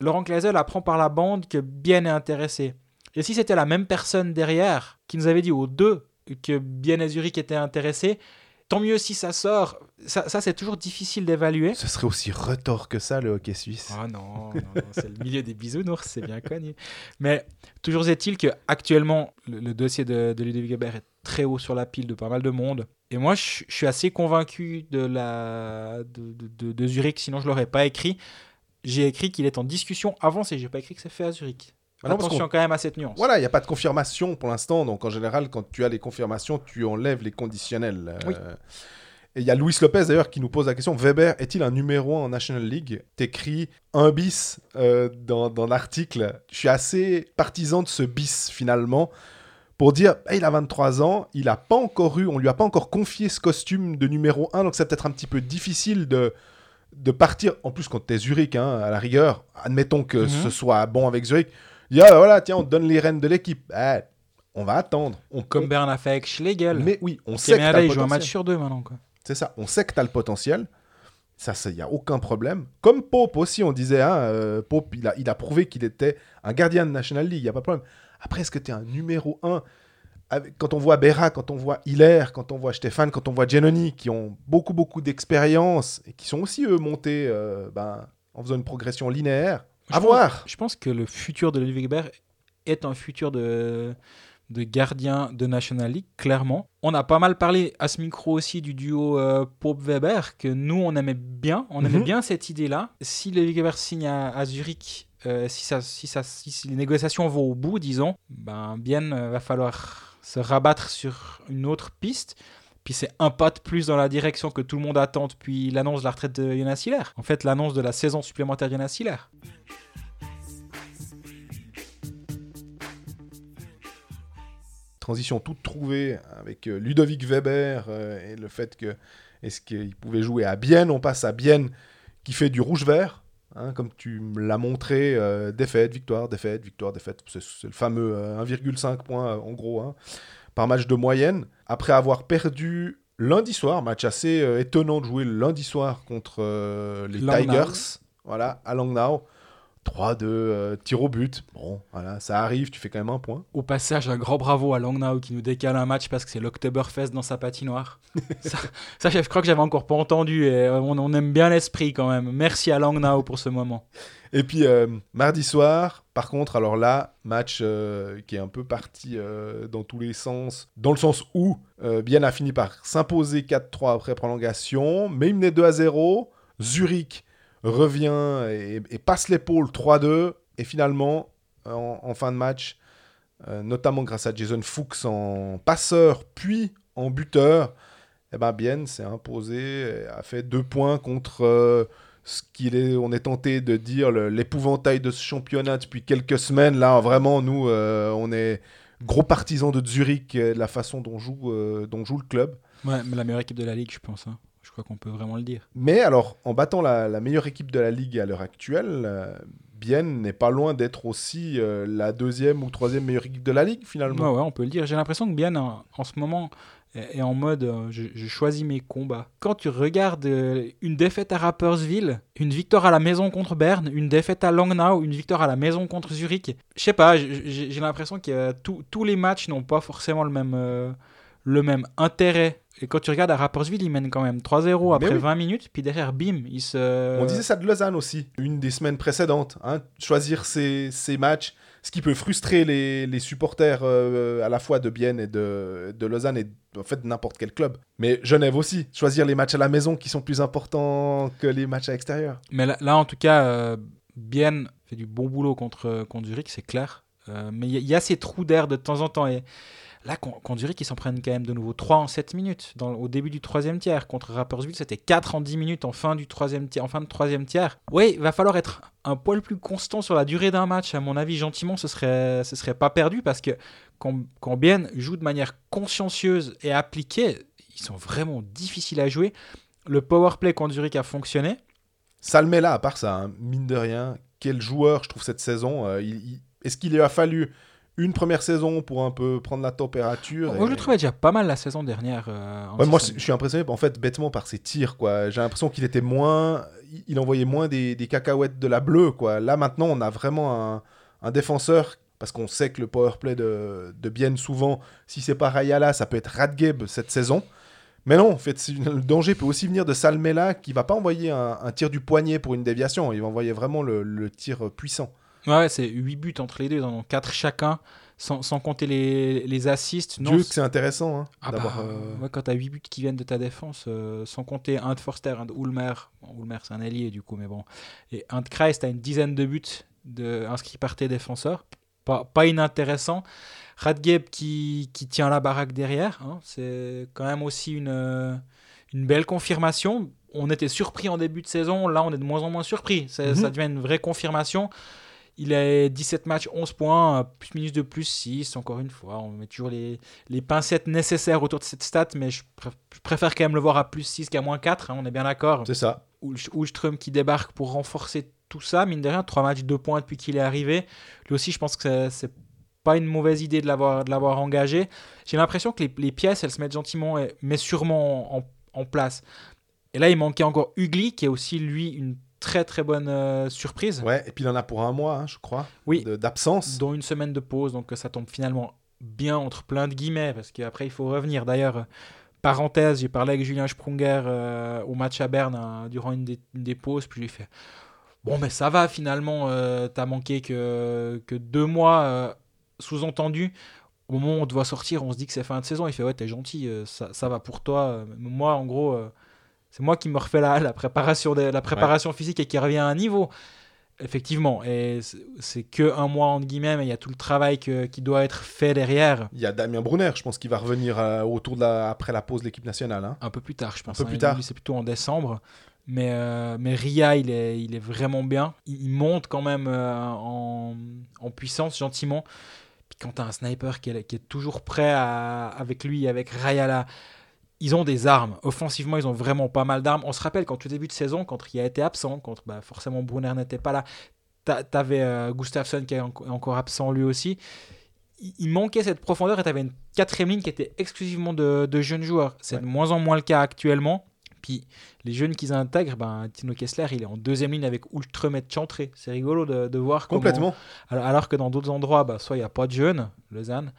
Laurent Clazel apprend par la bande que Bien est intéressé. Et si c'était la même personne derrière qui nous avait dit aux deux que Bien et Zurich étaient intéressés, tant mieux si ça sort. Ça, ça, c'est toujours difficile d'évaluer. ce serait aussi retors que ça le hockey suisse. Ah non, non, non, c'est le milieu des bisounours, c'est bien connu. Mais toujours est-il que actuellement le, le dossier de, de Ludovic Weber est très haut sur la pile de pas mal de monde. Et moi, je, je suis assez convaincu de, la, de, de- de- de Zurich, sinon je l'aurais pas écrit. J'ai écrit qu'il est en discussion avancée, j'ai pas écrit que c'est fait à Zurich. Ah non, parce Attention quand même à cette nuance. Voilà, il n'y a pas de confirmation pour l'instant. Donc, en général, quand tu as les confirmations, tu enlèves les conditionnels. Euh, Oui. Et il y a Luis Lopez d'ailleurs qui nous pose la question Weber est-il un numéro 1 en National League? T'écris un bis euh, dans, dans l'article. Je suis assez partisan de ce bis finalement pour dire bah, il a 23 ans, il a pas encore eu, on lui a pas encore confié ce costume de numéro 1, donc c'est peut-être un petit peu difficile de, de partir. En plus, quand t'es Zurich, hein, à la rigueur, admettons que Mhm. ce soit bon avec Zurich. Il dit, ah, voilà, tiens, on te donne les rênes de l'équipe. Eh, on va attendre. On, Comme Bern a fait avec Schlegel. mais oui, on sait que t'as le il joue un match sur deux maintenant. Quoi. C'est ça, on sait que tu as le potentiel. Ça, il n'y a aucun problème. Comme Pope aussi, on disait, hein, euh, Pope, il a, il a prouvé qu'il était un gardien de National League, il n'y a pas de problème. Après, est-ce que tu es un numéro 1 Quand on voit Berra, quand on voit Hiller, quand on voit Stéphane, quand on voit Giannoni, qui ont beaucoup, beaucoup d'expérience et qui sont aussi, eux, montés euh, ben, en faisant une progression linéaire, à pense- voir. Je pense que le futur de Ludwig Weber est un futur de, de gardien de National League, clairement. On a pas mal parlé à ce micro aussi du duo euh, Pope-Weber, que nous, on aimait bien. On aimait Mhm. bien cette idée-là. Si Ludwig Weber signe à, à Zurich, euh, si, ça, si, ça, si les négociations vont au bout, disons, ben, bien, euh, va falloir se rabattre sur une autre piste. Puis c'est un pas de plus dans la direction que tout le monde attend depuis l'annonce de la retraite de Jonas Hiller. En fait, l'annonce de la saison supplémentaire Jonas Hiller. transition toute trouvée avec euh, Ludovic Weber euh, et le fait que est-ce qu'il pouvait jouer à Bienne, on passe à Bienne qui fait du rouge-vert, hein, comme tu l'as montré, euh, défaite, victoire, défaite, victoire, défaite, c'est le fameux euh, 1,5 points euh, en gros hein, par match de moyenne, après avoir perdu lundi soir, match assez euh, étonnant de jouer lundi soir contre euh, les. Tigers, voilà, à Langnau. 3-2, euh, tir au but. Bon, voilà, ça arrive, tu fais quand même un point. Au passage, un grand bravo à Langnau qui nous décale un match parce que c'est l'Oktoberfest dans sa patinoire. ça, ça, je crois que j'avais encore pas entendu et euh, on, on aime bien l'esprit quand même. Merci à Langnau pour ce moment. Et puis euh, mardi soir, par contre, alors là, match euh, qui est un peu parti dans tous les sens, dans le sens où Bienne a fini par s'imposer 4-3 après prolongation, mais il menait 2 à 0. Zurich revient et, et passe l'épaule 3-2. Et finalement, en, fin de match, euh, notamment grâce à Jason Fuchs en passeur puis en buteur, eh ben Bienne s'est imposé, a fait deux points contre euh, ce qu'il est, est tenté de dire l'épouvantail de ce championnat depuis quelques semaines. Là, vraiment, nous, euh, on est gros partisans de Zurich de la façon dont joue, dont joue le club. Ouais, mais la meilleure équipe de la ligue, je pense. hein. Crois qu'on peut vraiment le dire. Mais alors, en battant la, la meilleure équipe de la ligue à l'heure actuelle, euh, Bienne n'est pas loin d'être aussi euh, la deuxième ou troisième meilleure équipe de la ligue finalement. Ouais, ouais, on peut le dire. J'ai l'impression que Bien en, en ce moment est est en mode euh, je, je choisis mes combats. Quand tu regardes euh, une défaite à Rapperswil, une victoire à la maison contre Berne, une défaite à Langnau, une victoire à la maison contre Zurich, je sais pas, j'ai- l'impression que tous les matchs n'ont pas forcément le même, le même intérêt. Et quand tu regardes à Rapperswil, ils mènent quand même 3-0 après oui. 20 minutes, puis derrière, bim, ils se... On disait ça de Lausanne aussi, une des semaines précédentes. hein, choisir ses, ses matchs, ce qui peut frustrer les, les supporters euh, à la fois de Bienne et de, de Lausanne et en fait n'importe quel club. Mais Genève aussi, choisir les matchs à la maison qui sont plus importants que les matchs à l'extérieur. Mais là, là, en tout cas, euh, Bienne fait du bon boulot contre, contre Zurich, c'est clair. Euh, mais il y, y a ces trous d'air de temps en temps. Et là, con- contre Zurich, ils s'en prennent quand même de nouveau 3 en 7 minutes. Au début du troisième tiers. Contre Rapperswil, c'était 4 en 10 minutes en fin, du troisième tiers, en fin de troisième tiers. Oui, il va falloir être un poil plus constant sur la durée d'un match. À mon avis, gentiment, ce serait, ce serait pas perdu parce que quand, Bienne joue de manière consciencieuse et appliquée, ils sont vraiment difficiles à jouer. Le power play contre Zurich a fonctionné. Salmela, à part ça, hein, mine de rien, quel joueur je trouve cette saison. euh, Est-ce qu'il lui a fallu une première saison pour un peu prendre la température Moi, je le trouvais déjà pas mal la saison dernière. euh, Ouais, moi, je suis impressionné, en fait, bêtement par ses tirs, quoi. J'ai l'impression qu'il était moins... il- envoyait moins des, des cacahuètes de la bleue, quoi. Là, maintenant, on a vraiment un, un défenseur, parce qu'on sait que le powerplay de, de Bienne, souvent, si c'est pas Rayala, ça peut être Radgeb cette saison. Mais non, en fait, le danger peut aussi venir de Salmela, qui va pas envoyer un, un tir du poignet pour une déviation. Il va envoyer vraiment le, le tir puissant. Ouais, c'est 8 buts entre les deux, ils en ont 4 chacun, sans, sans compter les, les assists. Non, Dieu c'est- que c'est intéressant hein, ah bah, euh, ouais, quand t'as 8 buts qui viennent de ta défense, euh, sans compter un de Forster, un de Ulmer. Bon, Ulmer, c'est un allié du coup, mais bon. Et un de Kreis, t'as une dizaine de buts de, inscrits par tes défenseurs. Pas, pas inintéressant. Radgeb qui, qui tient la baraque derrière, hein, c'est quand même aussi une, euh, une belle confirmation. On était surpris en début de saison, là on est de moins en moins surpris. Ça devient une vraie confirmation. Il a 17 matchs, 11 points, euh, plus minus de plus 6, encore une fois. On met toujours les, les pincettes nécessaires autour de cette stat, mais je, pr- je préfère quand même le voir à plus 6 qu'à moins 4, hein, on est bien d'accord. C'est ça. Ulström qui débarque pour renforcer tout ça, mine de rien, 3 matchs, 2 points depuis qu'il est arrivé. Lui aussi, je pense que c'est- pas une mauvaise idée de l'avoir engagé. J'ai l'impression que les, les pièces, elles se mettent gentiment, mais sûrement en, en place. Et là, il manquait encore Ugly, qui est aussi, lui, une très très bonne euh, surprise. Ouais, et puis il en a pour un mois, hein, je crois, Oui. d'absence. dont une semaine de pause, donc euh, ça tombe finalement bien entre plein de guillemets, parce qu'après il faut revenir. D'ailleurs, euh, parenthèse, j'ai parlé avec Julien Sprunger euh, au match à Berne hein, durant une des, une des pauses, puis j'ai fait Bon, mais ça va finalement, euh, t'as manqué que, que deux mois, sous-entendu. Au moment où on doit sortir, on se dit que c'est fin de saison. Il fait Ouais, t'es gentil, ça, ça va pour toi. Moi, en gros, euh, c'est moi qui me refais la, la préparation, des- la préparation physique et qui revient à un niveau. Effectivement, et c'est- que un mois entre guillemets, mais il y a tout le travail que- qui doit être fait derrière. Il y a Damien Brunner, je pense qu'il va revenir euh, autour de la, après la pause de l'équipe nationale. hein. Un peu plus tard, je pense. peu hein. plus tard. C'est plutôt en décembre. Mais, euh, mais Ria, il est, il est vraiment bien. Il, il monte quand même euh, en, en puissance gentiment. Puis quand tu as un sniper qui est, qui est toujours prêt à- avec lui, avec Rayala, ils ont des armes. Offensivement, ils ont vraiment pas mal d'armes. On se rappelle quand au début de saison, quand Ria était absent, quand bah, forcément Brunner n'était pas là, t'a- t'avais euh, Gustafsson qui est en- encore absent lui aussi. Il, il manquait cette profondeur et t'avais une quatrième ligne qui était exclusivement de, de jeunes joueurs. C'est Ouais. de moins en moins le cas actuellement. Puis les jeunes qu'ils intègrent, ben, Tino Kessler, il est en deuxième ligne avec Ultremet Chantré. C'est rigolo de, de voir comment- Complètement. alors, alors que dans d'autres endroits, bah, soit il n'y a pas de jeunes, Lausanne,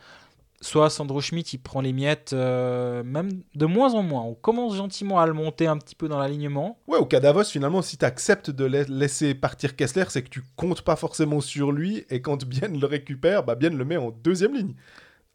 soit Sandro Schmidt, il prend les miettes, euh, même de moins en moins. On commence gentiment à le monter un petit peu dans l'alignement. Ouais, au cas d'Avos, finalement, si tu acceptes de la- laisser partir Kessler, c'est que tu comptes pas forcément sur lui, et quand Bien le récupère, bah Bien le met en deuxième ligne.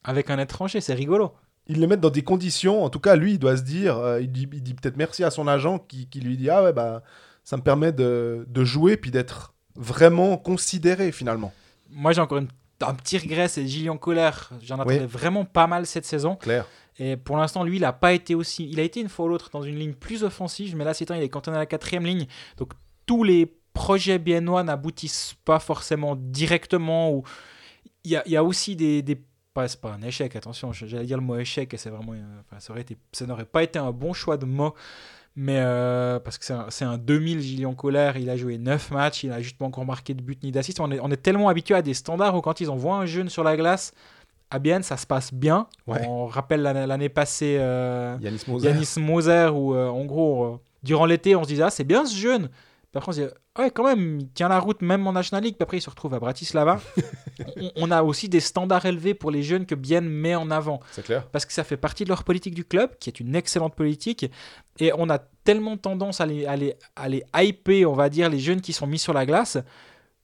Avec un étranger, c'est rigolo. Ils le mettent dans des conditions, en tout cas, lui, il doit se dire, euh, il dit, peut-être merci à son agent qui, qui lui dit, ah ouais, bah ça me permet de, de jouer, puis d'être vraiment considéré, finalement. Moi, j'ai encore une- un petit regret, c'est Gillian Colère. J'en attendais Oui. vraiment pas mal cette saison. Clair. Et pour l'instant, lui, il n'a pas été aussi. Il a été une fois ou l'autre dans une ligne plus offensive, mais là, c'est temps, il est cantonné à la quatrième ligne. Donc, tous les projets biennois n'aboutissent pas forcément directement. Ou il y a, il y a aussi des. des... Pas, c'est pas un échec, attention, j'allais dire le mot échec et c'est vraiment. euh, enfin, ça, aurait été, ça n'aurait pas été un bon choix de mot. Mais euh, parce que c'est un, un 2000 Gillian Colère, il a joué 9 matchs, il a juste pas encore marqué de but ni d'assist. On est, on est tellement habitué à des standards où quand ils envoient un jeune sur la glace, à Bienne, ça se passe bien. Ouais. On rappelle l'année l'année passée euh, Yanis Moser. Yanis Moser où euh, en gros, euh, durant l'été, on se disait ah, c'est bien ce jeune. Se dit, ouais, quand même, il tient la route même en National League. Puis après, il se retrouve à Bratislava. on, on a aussi des standards élevés pour les jeunes que Bien met en avant. C'est clair. Parce que ça fait partie de leur politique du club, qui est une excellente politique. Et on a tellement tendance à les, à les, à les hyper, on va dire, les jeunes qui sont mis sur la glace.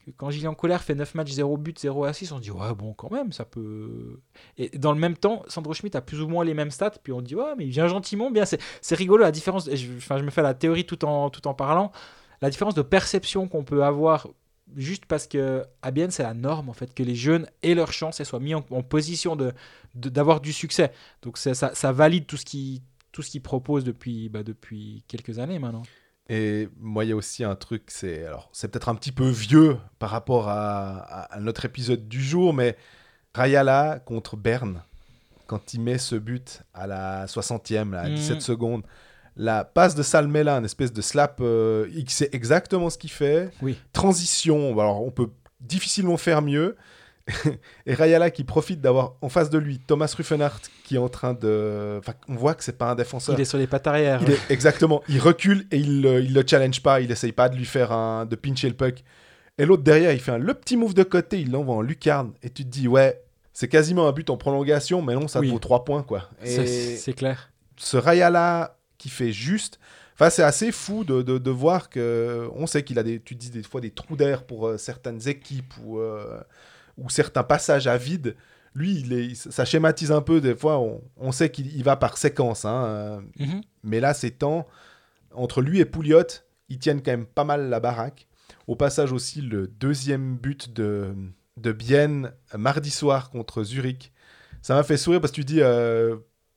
que Quand Gillian Colère fait 9 matchs, 0 but, 0 assist, on se dit, ouais, bon, quand même, ça peut. Et dans le même temps, Sandro Schmidt a plus ou moins les mêmes stats, puis on dit, ouais, mais il vient gentiment, bien. C'est rigolo, la différence. Je, enfin, je me fais la théorie tout en, tout en parlant. La différence de perception qu'on peut avoir juste parce que à Bienne, c'est la norme, en fait, que les jeunes aient leur chance et soient mis en, en position de d'avoir du succès. Donc ça, ça valide tout ce qui tout ce qu'ils proposent depuis, bah, depuis quelques années maintenant. Et moi, il y a aussi un truc, c'est alors c'est peut-être un petit peu vieux par rapport à, à- à notre épisode du jour, mais Rayala contre Berne, quand il met ce but à la 60e, là, à Mhm. 17 secondes, la passe de Salmela, une espèce de slap, euh, il sait exactement ce qu'il fait. Oui. Transition, alors on peut difficilement faire mieux. Et Rayala qui profite d'avoir en face de lui Thomas Ruffenhardt qui est en train de. Enfin, on voit que c'est pas un défenseur. Il est sur les pattes arrière. Il est- exactement. Il recule et il, le- il le challenge pas. Il essaye pas de lui faire un, de pincher le puck. Et l'autre derrière, il fait un, le petit move de côté. Il l'envoie en lucarne. Et tu te dis, ouais, c'est quasiment un but en prolongation, mais non, ça te vaut 3 points, quoi. Et C'est clair. ce Rayala qui fait juste. Enfin, c'est assez fou de, de, de voir que. On sait qu'il a des, tu dis des fois des trous d'air pour euh, certaines équipes ou, euh, ou certains passages à vide. Lui, il est, ça schématise un peu. Des fois, on, on sait qu'il il va par séquence. Hein, euh, Mhm. mais là, c'est temps. Entre lui et Pouliot, ils tiennent quand même pas mal la baraque. Au passage aussi, le deuxième but de, de Bienne mardi soir contre Zurich. Ça m'a fait sourire parce que tu dis,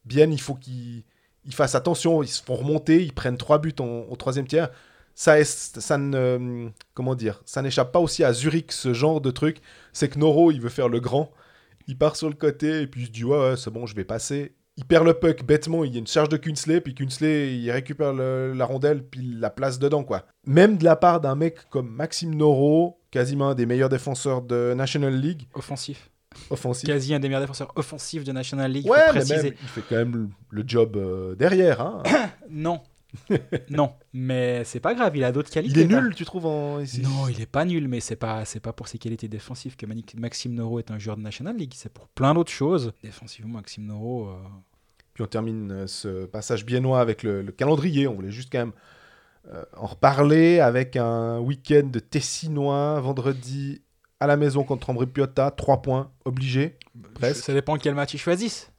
Bienne, il faut qu'ils ils fassent attention. Ils se font remonter, ils prennent trois buts au troisième tiers. Ça, est- ça ne, comment dire, ça n'échappe pas aussi à Zurich ce genre de truc. C'est que Noro, il veut faire le grand. Il part sur le côté et puis il se dit ouais, c'est bon, je vais passer. Il perd le puck bêtement, il y a une charge de Kunsley, puis Kunsley il récupère la rondelle, puis il la place dedans quoi. Même de la part d'un mec comme Maxime Noro, quasiment un des meilleurs défenseurs de National League, Offensif. Offensif. Quasi un des meilleurs défenseurs offensifs de National League. Ouais, faut mais même, il fait quand même le job euh, derrière. hein. Non. non. Mais c'est pas grave, il a d'autres qualités. il est nul, tu trouves en... Non, il est pas nul, mais c'est pas c'est pas pour ses qualités défensives que Maxime Noro est un joueur de National League. C'est pour plein d'autres choses. Défensivement, Maxime Noro. euh, Puis on termine euh, ce passage biennois avec le, le calendrier. On voulait juste quand même euh, en reparler avec un week-end de Tessinois vendredi à la maison contre Ambry Piotta. 3 points obligés. Presque. Ça dépend quel match ils choisissent.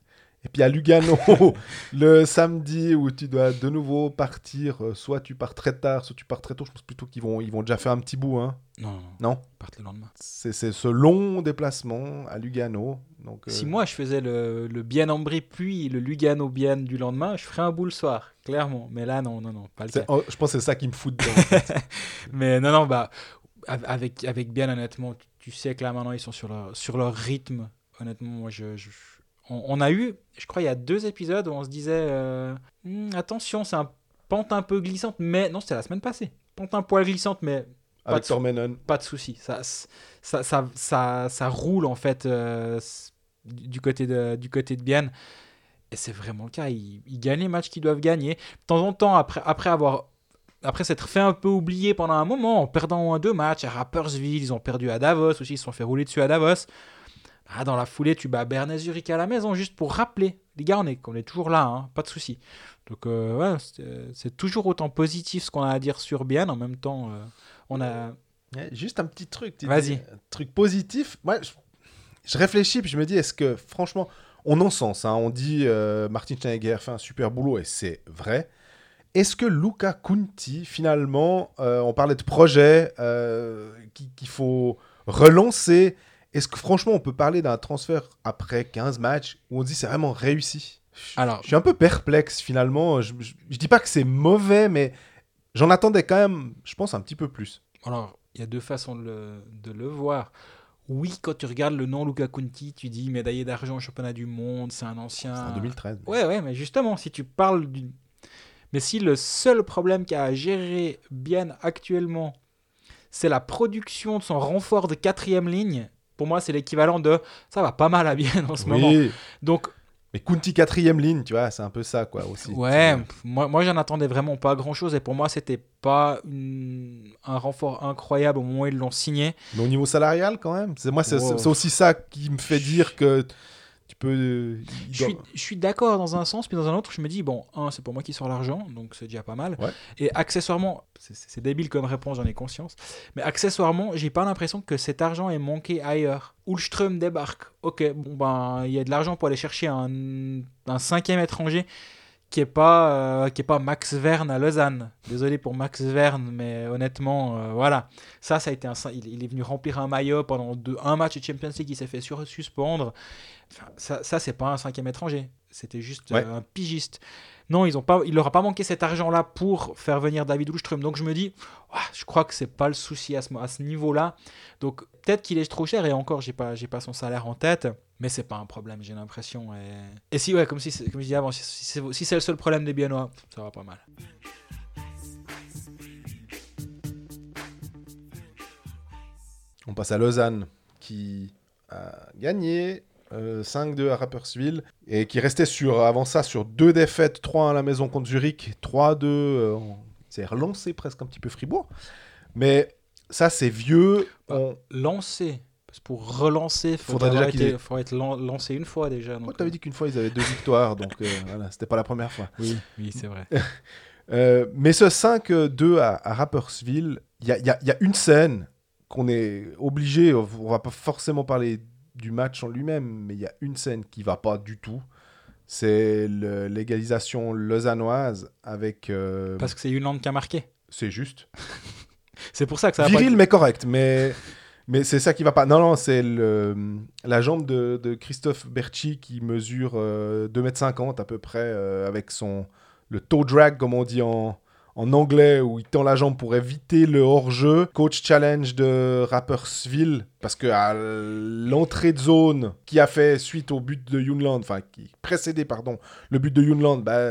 Et puis à Lugano, le samedi où tu dois de nouveau partir. euh, soit tu pars très tard, soit tu pars très tôt. Je pense plutôt qu'ils vont, ils vont déjà faire un petit bout. Hein. Non, non, Non ils partent le lendemain. C'est c'est ce long déplacement à Lugano. Donc, euh, Si moi je faisais le, le Bien Ambry puis le Lugano Bien du lendemain, je ferais un bout le soir, clairement. Mais là, non, non, non, pas le cas. oh, je pense que c'est ça qui me fout dedans. en fait. Mais non, non, bah, av- avec, avec bien, honnêtement, tu, tu sais que là maintenant ils sont sur leur, sur leur rythme. Honnêtement, moi, je, je- on, on a eu, je crois, il y a deux épisodes où on se disait euh, Hmm, attention, c'est un pente un peu glissante, mais non, c'était la semaine passée. Pente un poil glissante, mais avec de- Tormenon. pas de souci. Ça, ça, ça, ça, ça roule en fait euh, du côté de, du côté de Bienne. Et c'est vraiment le cas. Ils, ils gagnent les matchs qu'ils doivent gagner. De temps en temps, après, après avoir. Après s'être fait un peu oublier pendant un moment, en perdant un deux matchs à Rappersville, ils ont perdu à Davos aussi, ils se sont fait rouler dessus à Davos. Ah, dans la foulée, tu bats Berne et Zurich à la maison, juste pour rappeler. Les gars, on est, on est toujours là, hein, pas de souci. Donc, euh, ouais, c'est toujours autant positif ce qu'on a à dire sur Bienne. En même temps, euh, on a. Juste un petit truc. tu Vas-y. Un truc positif. Moi, je, je réfléchis puis je me dis, est-ce que franchement, on en sens. hein, on dit euh, Martin Schneider fait un super boulot et c'est vrai. Est-ce que Luca Conti, finalement, euh, on parlait de projet euh, qui- qu'il faut relancer. Est-ce que franchement, on peut parler d'un transfert après 15 matchs où on dit c'est vraiment réussi? Je- Alors- je suis un peu perplexe finalement. Je, je, je dis pas que c'est mauvais, mais j'en attendais quand même, je pense, un petit peu plus. Alors, il y a deux façons de le, de le voir. Oui, quand tu regardes le nom Luca Conti, tu dis médaillé d'argent au championnat du monde, c'est un ancien. C'est en 2013. Ouais, ouais, mais justement, si tu parles du. Mais si le seul problème qu'a à gérer bien actuellement, c'est la production de son renfort de quatrième ligne, pour moi, c'est l'équivalent de ça va pas mal à bien en ce moment. Donc, Mais Kunti quatrième ligne, tu vois, c'est un peu ça, quoi, aussi. Ouais, moi, moi j'en attendais vraiment pas grand chose et pour moi c'était pas une- un renfort incroyable au moment où ils l'ont signé. Mais au niveau salarial, quand même. C'est moi, c'est aussi ça qui me fait dire que peux. Je suis, je suis d'accord dans un sens, puis dans un autre, je me dis, bon, un, c'est pour moi qui sort l'argent, donc c'est déjà pas mal. Ouais. Et accessoirement, c'est- débile comme réponse, j'en ai conscience, mais accessoirement, j'ai pas l'impression que cet argent est manqué ailleurs. Ulström débarque. Ok, bon, ben, il y a de l'argent pour aller chercher un, un cinquième étranger qui est pas euh, qui est pas Max Verne à Lausanne. Désolé pour Max Verne, mais honnêtement, euh, voilà. Ça, ça a été un, il, il est venu remplir un maillot pendant deux, un match de Champions League, il s'est fait sur, suspendre. Enfin, ça, ça c'est pas un cinquième étranger. C'était juste Ouais. euh, un pigiste. Non, ils ont pas, il leur a pas manqué cet argent-là pour faire venir David Ulström. Donc je me dis, je crois que c'est pas le souci à ce, à ce niveau-là. Donc peut-être qu'il est trop cher et encore, j'ai pas, j'ai pas son salaire en tête. Mais c'est pas un problème, j'ai l'impression. Et... et si, ouais, comme, si, c'est- comme je disais avant, si, si c'est si c'est le seul problème des Biennois, ça va pas mal. On passe à Lausanne, qui a gagné euh, 5-2 à Rapperswil et qui restait sur, avant ça sur deux défaites, 3 à la maison contre Zurich, 3-2. euh, c'est relancé presque un petit peu Fribourg. Mais ça, c'est vieux. Bah, On... Lancer. Parce que pour relancer, il Faudrait déjà été- aient- être lan- lancé une fois déjà. Moi, Donc, t'avais dit qu'une fois, ils avaient deux victoires, donc euh, voilà, c'était pas la première fois. Oui, oui c'est vrai. Euh, mais ce 5-2 à, à Rapperswil, il y a, il y a- il y a une scène qu'on est obligé, on va pas forcément parler du match en lui-même, mais il y a une scène qui va pas du tout. C'est le- l'égalisation lausannoise avec. euh, Parce que c'est une qui a marqué. C'est juste. C'est pour ça que ça pas Viril, être- mais correct. Mais, mais c'est ça qui va pas. Non, non, c'est la jambe de, Christophe Berchi qui mesure euh, 2m50 à peu près euh, avec son le toe drag, comme on dit en, anglais, où il tend la jambe pour éviter le hors-jeu. Coach challenge de Rapperswil, parce que à l'entrée de zone qui a fait suite au but de Junland, enfin qui précédait, pardon, le but de Junland, bah,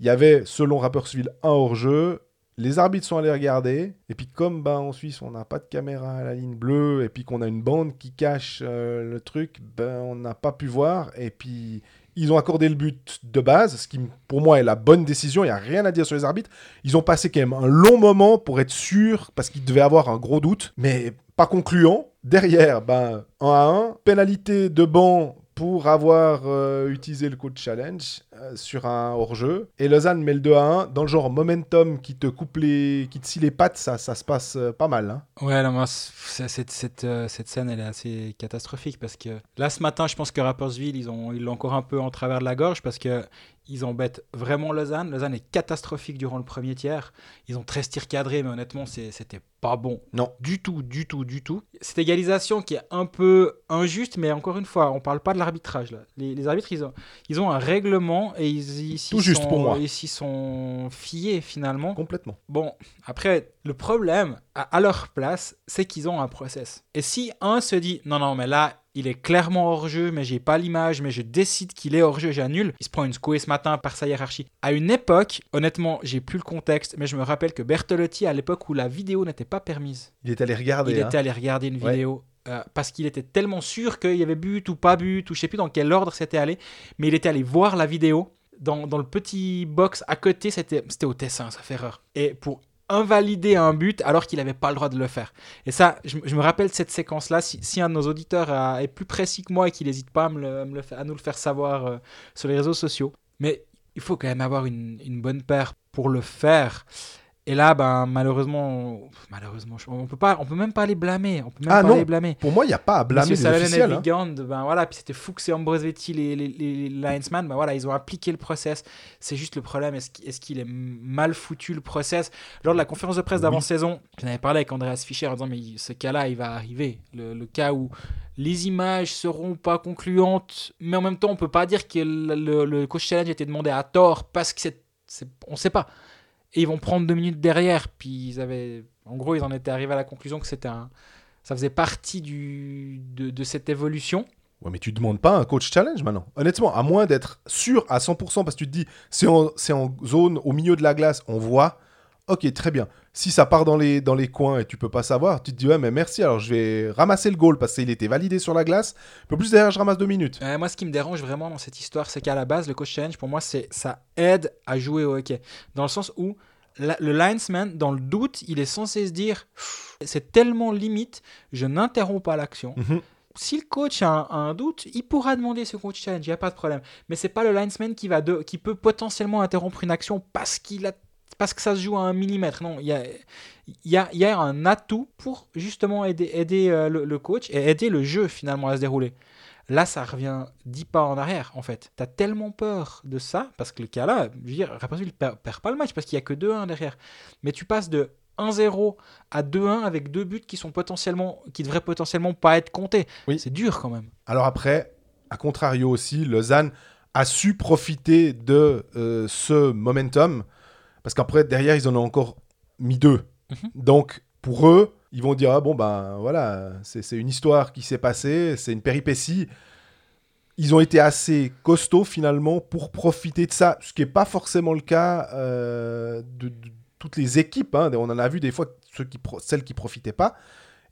il y avait, selon Rapperswil, un hors-jeu. Les arbitres sont allés regarder, et puis comme bah, en Suisse on n'a pas de caméra à la ligne bleue, et puis qu'on a une bande qui cache euh, le truc, ben, on n'a pas pu voir, et puis ils ont accordé le but de base, ce qui pour moi est la bonne décision, il n'y a rien à dire sur les arbitres. Ils ont passé quand même un long moment pour être sûrs, parce qu'ils devaient avoir un gros doute, mais pas concluant. Derrière, ben, 1 à 1, pénalité de banc pour avoir euh, utilisé le code challenge euh, sur un hors-jeu. Et Lausanne met le 2 à 1 dans le genre momentum qui te coupe les, qui te scie les pattes, ça, ça se passe euh, pas mal. hein. Ouais, non, moi, cette, cette, cette scène, elle est assez catastrophique parce que là, ce matin, je pense que Rapperswil, ils ont ils l'ont encore un peu en travers de la gorge parce que ils embêtent vraiment Lausanne. Lausanne est catastrophique durant le premier tiers. Ils ont 13 tirs cadrés, mais honnêtement, c'était pas bon. Non. Du tout, du tout, du tout. Cette égalisation qui est un peu injuste, mais encore une fois, on parle pas de l'arbitrage. là. Les, les arbitres, ils ont, ils ont un règlement et ils, ils s'y Tout juste sont- pour moi. Ils s'y sont fiés finalement. Complètement. Bon, après, le problème, à, à leur place, c'est qu'ils ont un process. Et si un se dit, non, non, mais là, il est clairement hors jeu, mais j'ai pas l'image, mais je décide qu'il est hors jeu, j'annule, il se prend une secouée ce matin par sa hiérarchie. À une époque, honnêtement, j'ai plus le contexte, mais je me rappelle que Bertolotti, à l'époque où la vidéo n'était pas permise, Il est allé regarder. il hein. était allé regarder une Ouais. vidéo. euh, parce qu'il était tellement sûr qu'il y avait but ou pas but, ou je sais plus dans quel ordre c'était allé, mais il était allé voir la vidéo dans, dans le petit box à côté, c'était c'était au Tessin, ça fait erreur. Et pour invalider un but alors qu'il n'avait pas le droit de le faire. Et ça, je, me rappelle cette séquence-là. Si, si un de nos auditeurs est plus précis que moi et qu'il n'hésite pas à, nous le faire savoir euh, sur les réseaux sociaux. Mais il faut quand même avoir une bonne paire pour le faire. Et là, ben, malheureusement, malheureusement, on peut pas, on peut même pas les blâmer. On peut même Ah pas non. les blâmer. Pour moi, il n'y a pas à blâmer les officiels. hein. Vigand, ben voilà, puis c'était Fuchs et Ambrosetti, les, les, les linesman, ben voilà, ils ont appliqué le process. C'est juste le problème, est-ce qu'il est, mal foutu le process? Lors de la conférence de presse Oui. d'avant-saison, j'en avais parlé avec Andreas Fischer en disant, mais ce cas-là, il va arriver. Le, le cas où les images seront pas concluantes, mais en même temps, on peut pas dire que le, le- le coach challenge était demandé à tort parce que c'est, c'est- on sait pas. Et ils vont prendre deux minutes derrière, puis ils avaient, en gros, ils en étaient arrivés à la conclusion que c'était un, ça faisait partie du, de, cette évolution. Ouais, mais tu demandes pas un coach challenge maintenant. Honnêtement, à moins d'être sûr à 100%, parce que tu te dis, c'est en, c'est en zone au milieu de la glace, on voit. Ok, très bien. Si ça part dans les, dans les coins et tu peux pas savoir, tu te dis ouais mais merci, alors je vais ramasser le goal parce qu'il était validé sur la glace. Un peu plus derrière, je ramasse deux minutes. Euh, moi, ce qui me dérange vraiment dans cette histoire, c'est qu'à la base, le coach challenge, pour moi, c'est ça aide à jouer au hockey. Dans le sens où la- le linesman, dans le doute, il est censé se dire c'est tellement limite, je n'interromps pas l'action. Mhm. Si le coach a un, a un doute, il pourra demander ce coach challenge, il n'y a pas de problème. Mais c'est pas le linesman qui, va de, qui peut potentiellement interrompre une action parce, qu'il a, parce que ça se joue à un millimètre. Non, il y a, il y a, il y a un atout pour justement aider, aider euh, le, le coach et aider le jeu finalement à se dérouler. Là, ça revient 10 pas en arrière, en fait. T'as tellement peur de ça, parce que le cas là, je veux dire, Rapperswil perd, perd pas le match, parce qu'il y a que 2-1 derrière. Mais tu passes de 1-0 à 2-1 avec deux buts qui sont potentiellement, qui devraient potentiellement pas être comptés. Oui. C'est dur quand même. Alors après, à contrario aussi, Lausanne a su profiter de euh, ce momentum parce qu'après derrière ils en ont encore mis deux. Mhm. Donc pour eux, ils vont dire ah bon ben voilà, c'est une histoire qui s'est passée, c'est une péripétie. Ils ont été assez costauds finalement pour profiter de ça, ce qui n'est pas forcément le cas euh, de, de toutes les équipes. hein. On en a vu des fois ceux qui celles qui profitaient pas.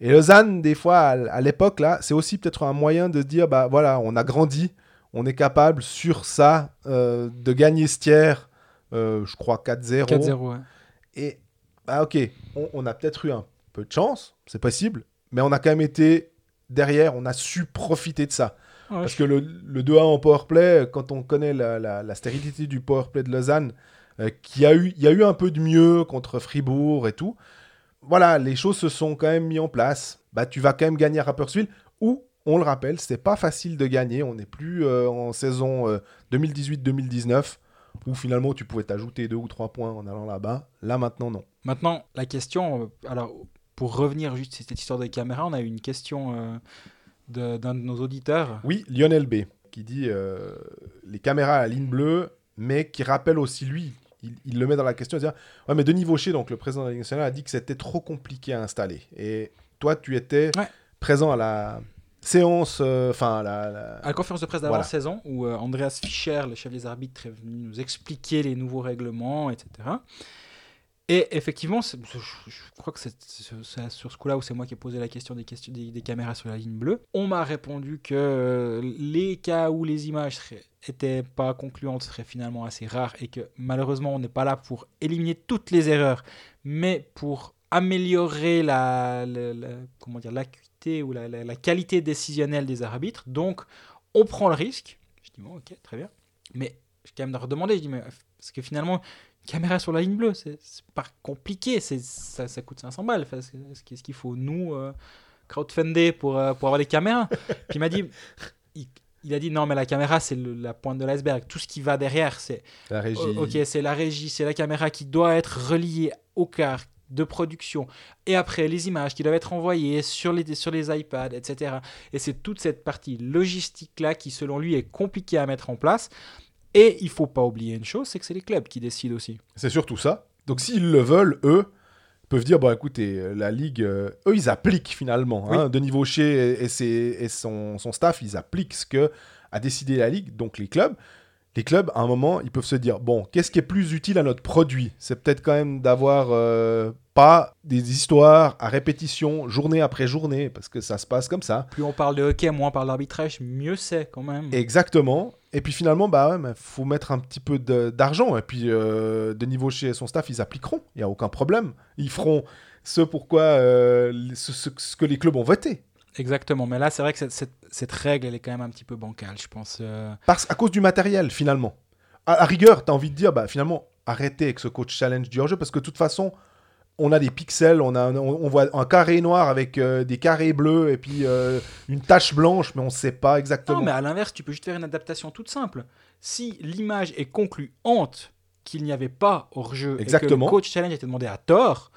Et Lausanne, des fois, à, l'époque, là, c'est aussi peut-être un moyen de dire, bah voilà, on a grandi, on est capable sur ça euh, de gagner ce tiers, je crois 4-0. 4-0, ouais. Et, bah ok, on, on a peut-être eu un peu de chance, c'est possible, mais on a quand même été derrière, on a su profiter de ça. Ouais, Parce que le, le 2-1 en powerplay, quand on connaît la, la- la stérilité du powerplay de Lausanne, euh, qui a eu, il y a eu un peu de mieux contre Fribourg et tout. Voilà, les choses se sont quand même mis en place. Bah, tu vas quand même gagner à Rapperswil, où, on le rappelle, c'est pas facile de gagner. On n'est plus euh, en saison euh, 2018-2019, où finalement tu pouvais t'ajouter deux ou trois points en allant là-bas. Là, maintenant, non. Maintenant, la question, euh, alors pour revenir juste sur cette histoire des caméras, on a eu une question euh, d'un de, nos auditeurs. Oui, Lionel B, qui dit euh, les caméras à ligne bleue, mais qui rappelle aussi lui, il, il le met dans la question, il dit Ouais, mais Denis Vaucher, donc le président de la Ligue nationale, a dit que c'était trop compliqué à installer. Et toi, tu étais Ouais. présent à la séance, euh, enfin, la, la- À la conférence de presse Voilà. d'avant-saison, où euh, Andreas Fischer, le chef des arbitres, est venu nous expliquer les nouveaux règlements, etc. Et effectivement, je, crois que c'est sur ce coup-là où c'est moi qui ai posé la question des, questions, des, des caméras sur la ligne bleue. On m'a répondu que euh, les cas où les images seraient, étaient pas concluantes seraient finalement assez rares et que malheureusement on n'est pas là pour éliminer toutes les erreurs, mais pour améliorer la, la- la- comment dire l'acuité ou la, qualité décisionnelle des arbitres. Donc on prend le risque. Je dis bon ok très bien, mais je quand même leur demander. Je dis mais parce que finalement caméra sur la ligne bleue, c'est pas compliqué, c'est ça, ça coûte 500 balles. Enfin, Qu'est-ce qu'il faut nous euh, crowdfunder pour euh, pour avoir les caméras? Puis il m'a dit il, il a dit non mais la caméra c'est la pointe de l'iceberg. Tout ce qui va derrière c'est la régie. Ok, c'est la régie, c'est la caméra qui doit être reliée au car de production. Et après, les images qui doivent être envoyées sur les, sur les iPads, etc. Et c'est toute cette partie logistique-là qui, selon lui, est compliquée à mettre en place. Et il faut pas oublier une chose, c'est que c'est les clubs qui décident aussi. C'est surtout ça. Donc s'ils le veulent, eux, peuvent dire, bon écoutez, la Ligue, euh, eux, ils appliquent finalement. Oui. Hein, Denis Vaucher et, et ses- et son, son staff, ils appliquent ce que a décidé la Ligue, donc les clubs. Les clubs, à un moment, ils peuvent se dire, bon, qu'est-ce qui est plus utile à notre produit? C'est peut-être quand même d'avoir euh, pas des histoires à répétition, journée après journée, parce que ça se passe comme ça. Plus on parle de hockey, moins on parle d'arbitrage, mieux c'est quand même. Exactement. Et puis finalement, bah ouais, mais faut mettre un petit peu d'argent. Et puis euh, de niveau chez son staff, ils appliqueront. Il n'y a aucun problème. Ils feront ce pourquoi euh, ce, ce- ce que les clubs ont voté. Exactement. Mais là, c'est vrai que cette, cette- cette règle, elle est quand même un petit peu bancale, je pense. euh. Parce, à cause du matériel, finalement. À, à rigueur, tu as envie de dire, bah finalement, arrêtez avec ce coach challenge du hors-jeu, parce que de toute façon, on a des pixels, on, a, on, on voit un carré noir avec euh, des carrés bleus et puis euh, une tache blanche, mais on ne sait pas exactement. Non, mais à l'inverse, tu peux juste faire une adaptation toute simple. Si l'image est concluante qu'il n'y avait pas hors-jeu et que le coach challenge était demandé à tort,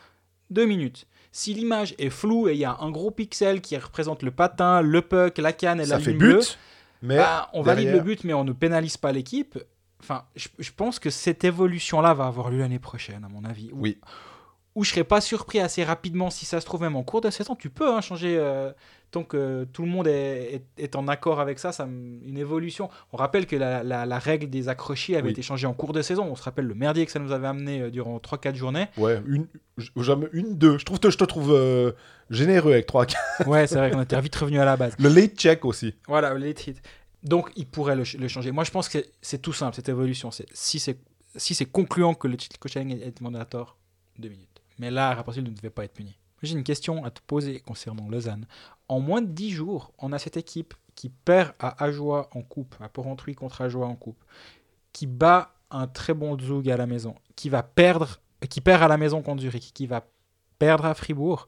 deux minutes. Si l'image est floue et il y a un gros pixel qui représente le patin, le puck, la canne et ça la fait ligne but, bleue, mais bah, on valide le but mais on ne pénalise pas l'équipe. Enfin, je, je pense que cette évolution-là va avoir lieu l'année prochaine, à mon avis. Oui. Où je serais pas surpris assez rapidement, si ça se trouve même en cours de saison, tu peux hein, changer euh, tant que tout le monde est, est- est en accord avec ça, une évolution. On rappelle que la, la- la règle des accrochés avait Oui. été changée en cours de saison. On se rappelle le merdier que ça nous avait amené euh, durant 3-4 journées. Ouais, une, jamais une, deux. Je trouve que je te trouve euh, généreux avec 3 Ouais, c'est vrai qu'on était vite revenu à la base. Le late check aussi. Voilà, le late hit. Donc, il pourrait le, ch- le changer. Moi, je pense que c'est tout simple, cette évolution. Si c'est si concluant que le titre coaching est, mandatoire, deux minutes. Mais là, Rapportil ne devait pas être puni. J'ai une question à te poser concernant Lausanne. En moins de 10 jours, on a cette équipe qui perd à Ajoie en coupe, à Porrentruy contre Ajoie en coupe, qui bat un très bon Zug à la maison, qui va perdre, qui perd à la maison contre Zurich, qui va perdre à Fribourg.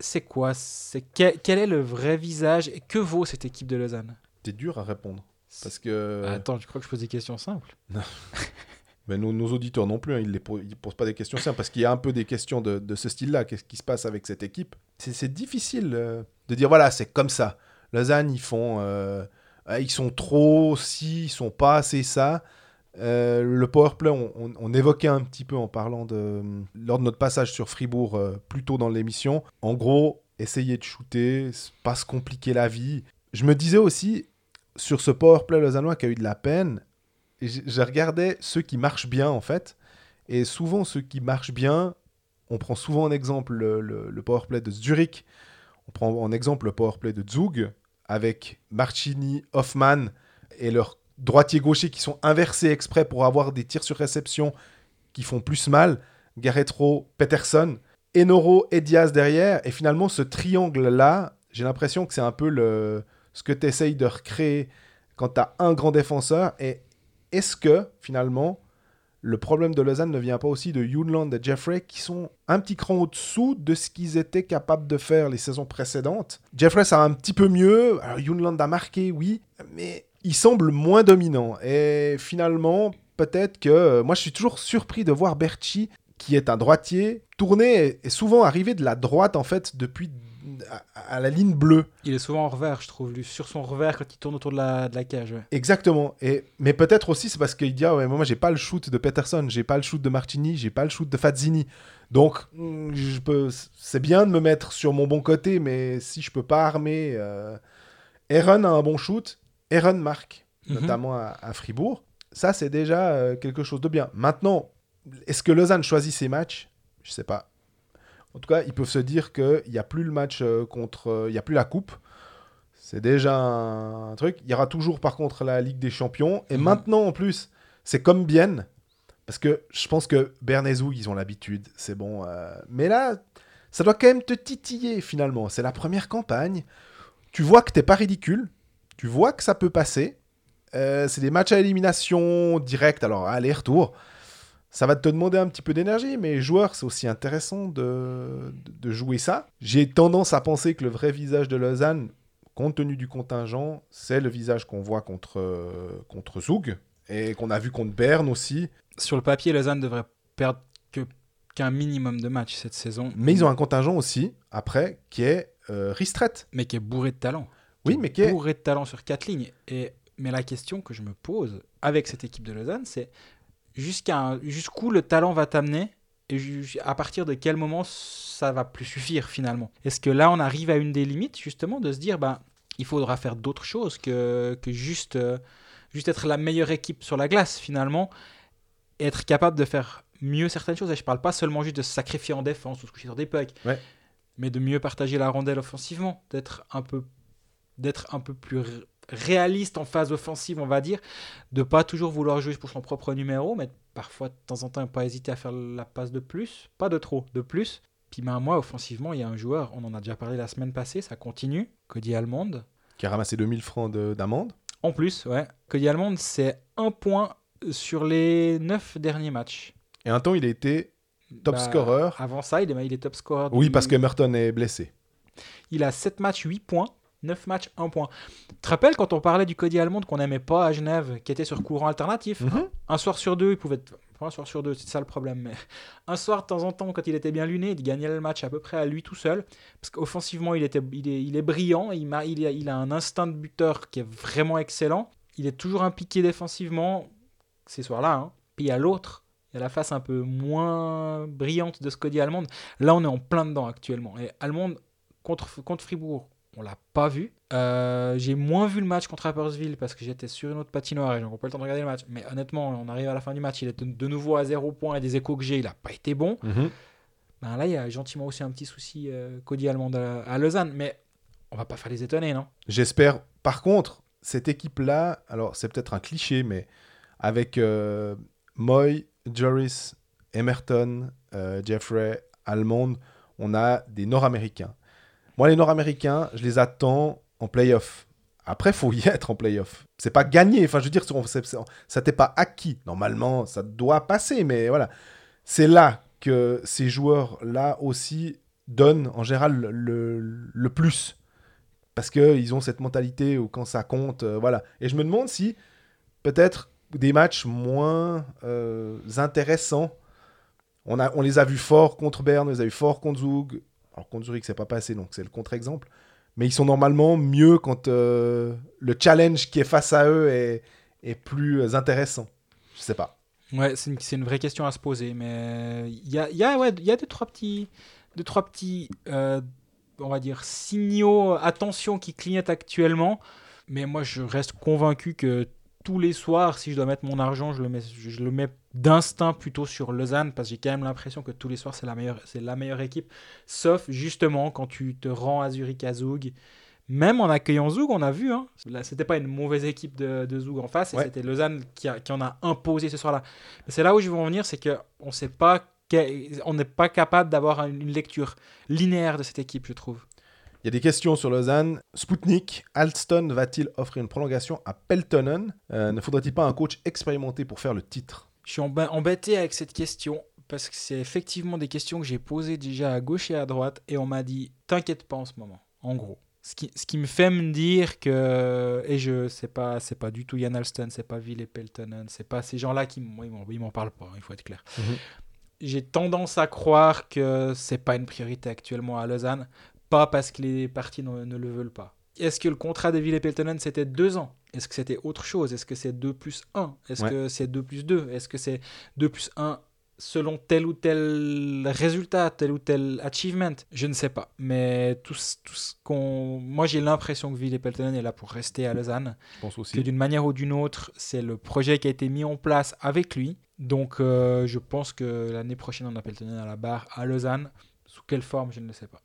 C'est quoi? C'est quel, quel est le vrai visage et que vaut cette équipe de Lausanne? C'est dur à répondre. Parce que Attends, je crois que je pose des questions simples? mais nos, auditeurs non plus, hein, ils ne posent pas des questions simples. Parce qu'il y a un peu des questions de, ce style-là. Qu'est-ce qui se passe avec cette équipe? C'est difficile euh, de dire voilà, c'est comme ça. Lausanne, ils font. euh, ils sont trop si, ils sont pas assez ça. Euh, le powerplay, on, on, évoquait un petit peu en parlant de. lors de notre passage sur Fribourg plus tôt dans l'émission. En gros, essayer de shooter, pas se compliquer la vie. Je me disais aussi, sur ce powerplay lausannois qui a eu de la peine, je regardais ceux qui marchent bien en fait. Et souvent, ceux qui marchent bien, on prend souvent en exemple le, le, le powerplay de Zurich, on prend en exemple le powerplay de Zug, avec Marchini, Hoffman et leurs droitiers-gauchers qui sont inversés exprès pour avoir des tirs sur réception qui font plus mal. Garretro, Peterson, Enoro et Diaz derrière. Et finalement, ce triangle-là, j'ai l'impression que c'est un peu le, ce que tu essayes de recréer quand tu as un grand défenseur. Et est-ce que, finalement, le problème de Lausanne ne vient pas aussi de Younland et Jeffrey qui sont un petit cran au-dessous de ce qu'ils étaient capables de faire les saisons précédentes? Jeffrey, ça va un petit peu mieux. Alors, Younland a marqué, oui, mais il semble moins dominant. Et finalement, peut-être que. euh, Moi, je suis toujours surpris de voir Berchi, qui est un droitier, tourner et- souvent arriver de la droite, en fait, depuis à, à la ligne bleue. Il est souvent en revers, je trouve, lui, sur son revers quand il tourne autour de la, de la cage. ouais. Exactement. Et, mais peut-être aussi c'est parce qu'il dit ah ouais, moi j'ai pas le shoot de Peterson, j'ai pas le shoot de Martini, j'ai pas le shoot de Fazzini. Donc mm, je peux, c'est bien de me mettre sur mon bon côté, mais si je peux pas armer, euh... Aaron a un bon shoot, Aaron marque, Mhm. notamment à, à Fribourg. Ça c'est déjà euh, quelque chose de bien. Maintenant, est-ce que Lausanne choisit ses matchs? Je sais pas. En tout cas, ils peuvent se dire qu'il n'y a plus le match euh, contre, euh, il y a plus la coupe. C'est déjà un, truc. Il y aura toujours par contre la Ligue des Champions. Et Mhm. maintenant en plus, c'est comme Bienne. Parce que je pense que Bernezou, ils ont l'habitude. C'est bon. euh, Mais là, ça doit quand même te titiller finalement. C'est la première campagne. Tu vois que t'es pas ridicule. Tu vois que ça peut passer. Euh, c'est des matchs à élimination directe. Alors, aller-retour. Ça va te demander un petit peu d'énergie, mais joueur, c'est aussi intéressant de, de- jouer ça. J'ai tendance à penser que le vrai visage de Lausanne, compte tenu du contingent, c'est le visage qu'on voit contre, euh, contre Zug et qu'on a vu contre Berne aussi. Sur le papier, Lausanne devrait perdre que qu'un minimum de matchs cette saison. Mais ils ont un contingent aussi, après, qui est euh. Mais qui est bourré de talent. Oui, mais qui est... bourré de talent sur quatre lignes. Et, mais la question que je me pose avec cette équipe de Lausanne, c'est jusqu'à jusqu'où le talent va t'amener et à partir de quel moment ça va plus suffire finalement. Est-ce que là on arrive à une des limites justement de se dire ben il faudra faire d'autres choses que, que juste, euh, juste être la meilleure équipe sur la glace finalement et être capable de faire mieux certaines choses? Et je parle pas seulement juste de se sacrifier en défense ou se coucher sur des pucks, Ouais. mais de mieux partager la rondelle offensivement, d'être un peu d'être un peu plus réaliste en phase offensive, on va dire, de pas toujours vouloir jouer pour son propre numéro, mais parfois de temps en temps pas hésiter à faire la passe de plus, pas de trop, de plus. Puis ben, moi, offensivement, il y a un joueur, on en a déjà parlé la semaine passée, ça continue, Cody Almond. qui a ramassé 2000 francs de- d'amende. En plus, ouais, Cody Almond, c'est un point sur les neuf derniers matchs. Et un temps, il a été top Bah, scorer. Avant ça, il est, il est top scorer. Oui, parce que Merton est blessé. Il a 7 matchs, 8 points. 9 matchs, 1 point. Tu te rappelles quand on parlait du Cody Almond qu'on n'aimait pas à Genève, qui était sur courant alternatif? Mhm. Un soir sur deux, il pouvait. être- un soir sur deux, c'est ça le problème. Mais un soir de temps en temps, quand il était bien luné, il gagnait le match à peu près à lui tout seul. Parce qu'offensivement, il, était, il, est, il est brillant. Il, a, il a un instinct de buteur qui est vraiment excellent. Il est toujours impliqué défensivement ces soirs-là. hein. Puis il y a l'autre. Il y a la face un peu moins brillante de ce Cody Almond. Là, on est en plein dedans actuellement. Et Almond, contre, contre Fribourg, on l'a pas vu. Euh, j'ai moins vu le match contre Rappersville parce que j'étais sur une autre patinoire et j'ai pas le temps de regarder le match. Mais honnêtement, on arrive à la fin du match, il est de- nouveau à 0 points et des échos que j'ai, il a pas été bon. Mhm. Ben là, il y a gentiment aussi un petit souci euh, Cody Allemande à, à Lausanne. Mais on va pas faire les étonner, non? J'espère. Par contre, cette équipe-là, alors c'est peut-être un cliché, mais avec euh, Moy, Joris, Emerton, Jeffrey, Almond, on a des Nord-Américains. Moi, les Nord-Américains, je les attends en playoff. Après, faut y être en playoff. C'est pas gagné. Enfin, je veux dire, ça t'est pas acquis. Normalement, ça doit passer, mais voilà. C'est là que ces joueurs-là aussi donnent en général le, plus parce qu'ils ont cette mentalité où quand ça compte, euh, voilà. Et je me demande si peut-être des matchs moins euh, intéressants. On, a, les a vus forts contre Berne, on les a vus forts contre Zug. Alors contre Zurich, c'est pas passé, donc c'est le contre-exemple. Mais ils sont normalement mieux quand euh, le challenge qui est face à eux est, est plus intéressant. Je sais pas. Ouais, c'est une, une vraie question à se poser. Mais il y a, y a, ouais, y a deux, trois petits, deux, trois petits euh, on va dire, signaux, attention, qui clignotent actuellement. Mais moi, je reste convaincu que tous les soirs, si je dois mettre mon argent, je le mets, je, le mets d'instinct plutôt sur Lausanne parce que j'ai quand même l'impression que tous les soirs, c'est la meilleure, c'est la meilleure équipe. Sauf justement quand tu te rends à Zurich à Zug. Même en accueillant Zug, on a vu, hein, c'était pas une mauvaise équipe de, de Zug en face, et c'était Lausanne qui, a- qui en a imposé ce soir-là. Mais c'est là où je veux en venir, c'est que on sait pas, on n'est pas capable d'avoir une lecture linéaire de cette équipe, je trouve. Il y a des questions sur Lausanne. Spoutnik, Alston va-t-il offrir une prolongation à Peltonen? Euh, Ne faudrait-il pas un coach expérimenté pour faire le titre? Je suis embêté avec cette question parce que c'est effectivement des questions que j'ai posées déjà à gauche et à droite et on m'a dit t'inquiète pas en ce moment, en gros. Ce qui, ce qui me fait me dire que et je sais pas c'est pas du tout Yann Alston, c'est pas Ville Peltonen, c'est pas ces gens-là qui m- moi, ils m'en- parlent pas, il faut être clair. Mhm. J'ai tendance à croire que c'est pas une priorité actuellement à Lausanne, pas parce que les parties ne, ne le veulent pas. Est-ce que le contrat de Ville Peltonen c'était deux ans? Est-ce que c'était autre chose? Est-ce que c'est 2 plus 1 Est-ce Ouais. que c'est 2 plus 2 Est-ce que c'est 2 plus 1 selon tel ou tel résultat, tel ou tel achievement? Je ne sais pas. Mais tout, tout ce qu'on. Moi, j'ai l'impression que Ville Peltonen est là pour rester à Lausanne. Je pense Que aussi. d'une manière ou d'une autre, c'est le projet qui a été mis en place avec lui. Donc, euh, je pense que l'année prochaine, on a Peltonen à la barre à Lausanne. Sous quelle forme, je ne le sais pas.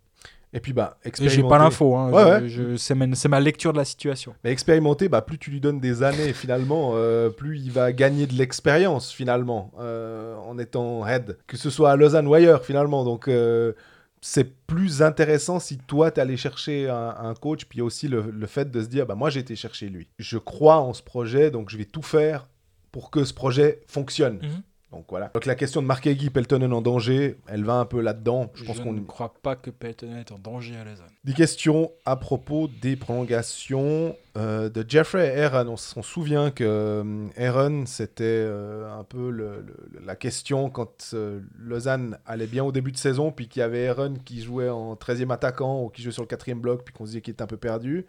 Et puis, bah, expérimenter. J'ai pas l'info. Hein. Ouais, Je- ouais. je- c'est ma, c'est ma lecture de la situation. Mais expérimenter, bah, plus tu lui donnes des années, finalement, euh, plus il va gagner de l'expérience, finalement, euh, en étant head. Que ce soit à Lausanne ou ailleurs, finalement. Donc, euh, c'est plus intéressant si toi, tu allé chercher un, un coach, puis aussi le, le fait de se dire, bah, moi, j'ai été chercher lui. Je crois en ce projet, donc je vais tout faire pour que ce projet fonctionne. Mhm. Donc voilà. Donc la question de marquer Guy Peltonen en danger, elle va un peu là-dedans. Je Je, pense qu'on ne crois pas que Peltonen est en danger à Lausanne. des questions à propos des prolongations euh, de Jeffrey et Aaron. On s'en souvient que euh, Aaron, c'était euh, un peu le- le- la question quand euh, Lausanne allait bien au début de saison, puis qu'il y avait Aaron qui jouait en 13e attaquant ou qui jouait sur le 4 bloc, puis qu'on se disait qu'il était un peu perdu.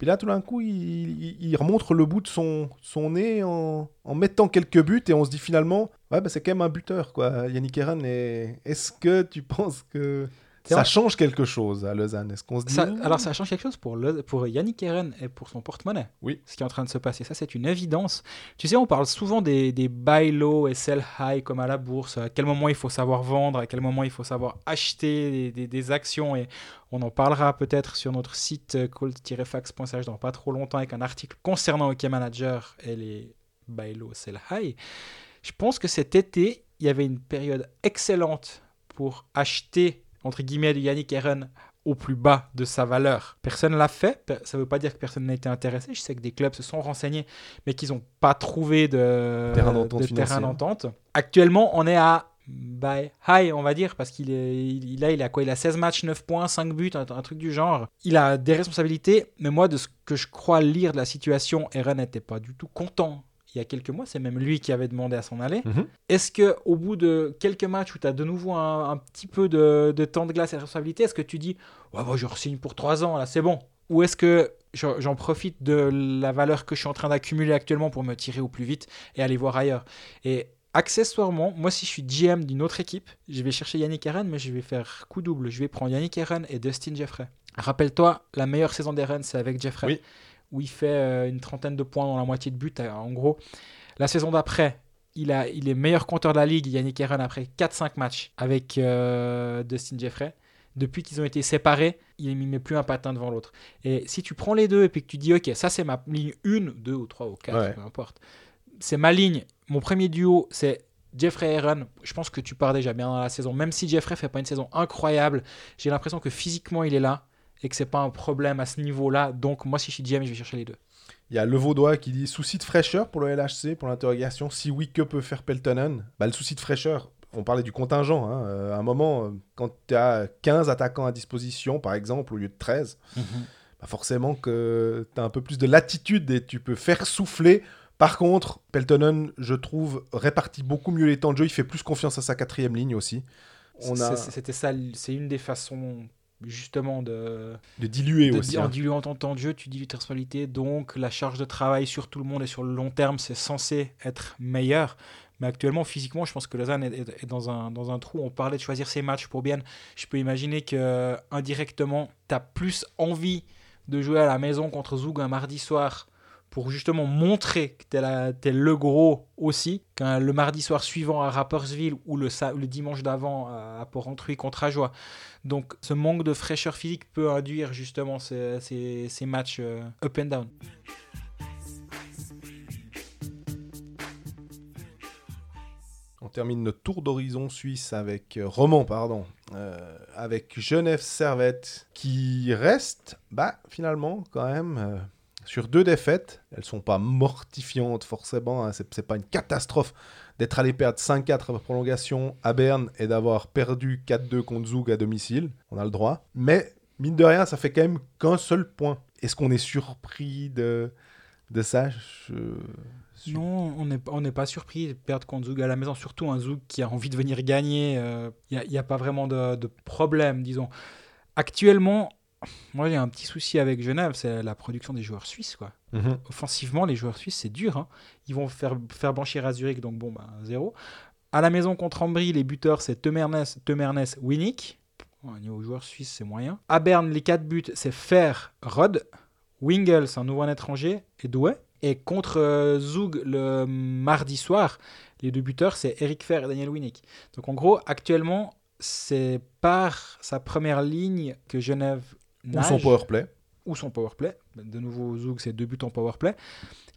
Puis là, tout d'un coup, il, remontre le bout de son, nez en, mettant quelques buts et on se dit finalement, ouais, bah, c'est quand même un buteur, quoi, Yannick. Et est-ce que tu penses que ça vrai. change quelque chose à Lausanne Est-ce qu'on se dit Ça- Ouh, alors ça change quelque chose pour, le- pour Yannick Eren et pour son porte-monnaie. Oui. Ce qui est en train de se passer, ça c'est une évidence. Tu sais, on parle souvent des, des buy low et sell high comme à la bourse. À quel moment il faut savoir vendre, à quel moment il faut savoir acheter des, des- des actions. Et on en parlera peut-être sur notre site euh, cold-fax.ch dans pas trop longtemps avec un article concernant OK Manager et les buy low, sell high. Je pense que cet été, il y avait une période excellente pour acheter, entre guillemets, du Yannick Eren au plus bas de sa valeur. Personne l'a fait, ça ne veut pas dire que personne n'a été intéressé. Je sais que des clubs se sont renseignés, mais qu'ils n'ont pas trouvé de Terrain d'entente de. Actuellement, on est à high, on va dire, parce qu'il est, il, il a, il a quoi? Il a 16 matchs, 9 points, 5 buts, un, un truc du genre. Il a des responsabilités, mais moi, de ce que je crois lire de la situation, Eren n'était pas du tout content. Il y a quelques mois, c'est même lui qui avait demandé à s'en aller. Mhm. Est-ce que au bout de quelques matchs où tu as de nouveau un, un petit peu de, de temps de glace et de responsabilité, est-ce que tu dis ouais, bah, je re-signe pour 3 ans, là c'est bon Ou est-ce que j'en j'en profite de la valeur que je suis en train d'accumuler actuellement pour me tirer au plus vite et aller voir ailleurs? Et accessoirement, moi si je suis GM d'une autre équipe, je vais chercher Yannick Eren, mais je vais faire coup double. Je vais prendre Yannick Eren et Dustin Jeffrey. Rappelle-toi, la meilleure saison d'Eren, c'est avec Jeffrey, Oui. Où il fait euh, une trentaine de points dans la moitié de but. euh, En gros, la saison d'après, il, a, il est meilleur compteur de la ligue, Yannick Eren, après 4-5 matchs avec euh, Dustin Jeffrey. Depuis qu'ils ont été séparés, il ne met plus un patin devant l'autre. Et si tu prends les deux et puis que tu dis, OK, ça c'est ma ligne 1, 2 ou 3 ou 4, Ouais. peu importe. C'est ma ligne. Mon premier duo, c'est Jeffrey Aaron. Je pense que tu pars déjà bien dans la saison. Même si Jeffrey fait pas une saison incroyable, j'ai l'impression que physiquement il est là et que c'est pas un problème à ce niveau-là. Donc moi, si je suis GM, je vais chercher les deux. Il y a Le Vaudois qui dit souci de fraîcheur pour le LHC, pour l'interrogation. Si oui, que peut faire Peltonen? Bah, Le souci de fraîcheur, on parlait du contingent. hein. Euh, à un moment, euh, quand tu as 15 attaquants à disposition, par exemple, au lieu de 13, bah forcément que tu as un peu plus de latitude et tu peux faire souffler. Par contre, Peltonen, je trouve, répartit beaucoup mieux les temps de jeu. Il fait plus confiance à sa quatrième ligne aussi. On a C'était ça, c'est une des façons justement de, de diluer de- aussi. en hein. diluant ton temps de jeu, tu dilues tes responsabilités, donc la charge de travail sur tout le monde et sur le long terme, c'est censé être meilleur. Mais actuellement, physiquement, je pense que Lausanne est, est- est dans, un, dans un trou. On parlait de choisir ses matchs pour bien. Je peux imaginer que indirectement, tu as plus envie de jouer à la maison contre Zoug un mardi soir pour justement montrer que tu es, le gros aussi, qu'un le mardi soir suivant à Rapperswil ou le, dimanche d'avant à, à Port-Entruy contre Ajoie. Donc ce manque de fraîcheur physique peut induire justement ces matchs euh, up and down. On termine notre tour d'horizon suisse avec euh, Roman, pardon, euh, avec Genève Servette qui reste, bah finalement quand même euh, sur deux défaites. Elles sont pas mortifiantes forcément, hein, c'est pas une catastrophe d'être allé perdre 5-4 après prolongation à Berne et d'avoir perdu 4-2 contre Zug à domicile. On a le droit, mais mine de rien, ça fait quand même qu'un seul point. Est-ce qu'on est surpris de de ça? Non, on n'est on n'est pas surpris de perdre contre Zoug à la maison, surtout un Zoug qui a envie de venir gagner. Il n'y a, pas vraiment de, de problème, disons. Actuellement, moi j'ai un petit souci avec Genève, c'est la production des joueurs suisses. Quoi. Mhm. Offensivement, les joueurs suisses, c'est dur. hein. Ils vont faire, faire blanchir à Zurich, donc bon, bah, zéro. À la maison contre Ambry, les buteurs, c'est Temernes, Temernes, Winnick. Bon, au niveau joueurs suisses, c'est moyen. À Berne, les quatre buts, c'est Fer, Rod. Wingles, un nouveau étranger, et Douai. Et contre euh, Zug le mardi soir, les deux buteurs, c'est Eric Fer et Daniel Winnick. Donc en gros, actuellement, c'est par sa première ligne que Genève Ou nage son powerplay. ou son powerplay. De nouveau, Zug, c'est deux buts en powerplay.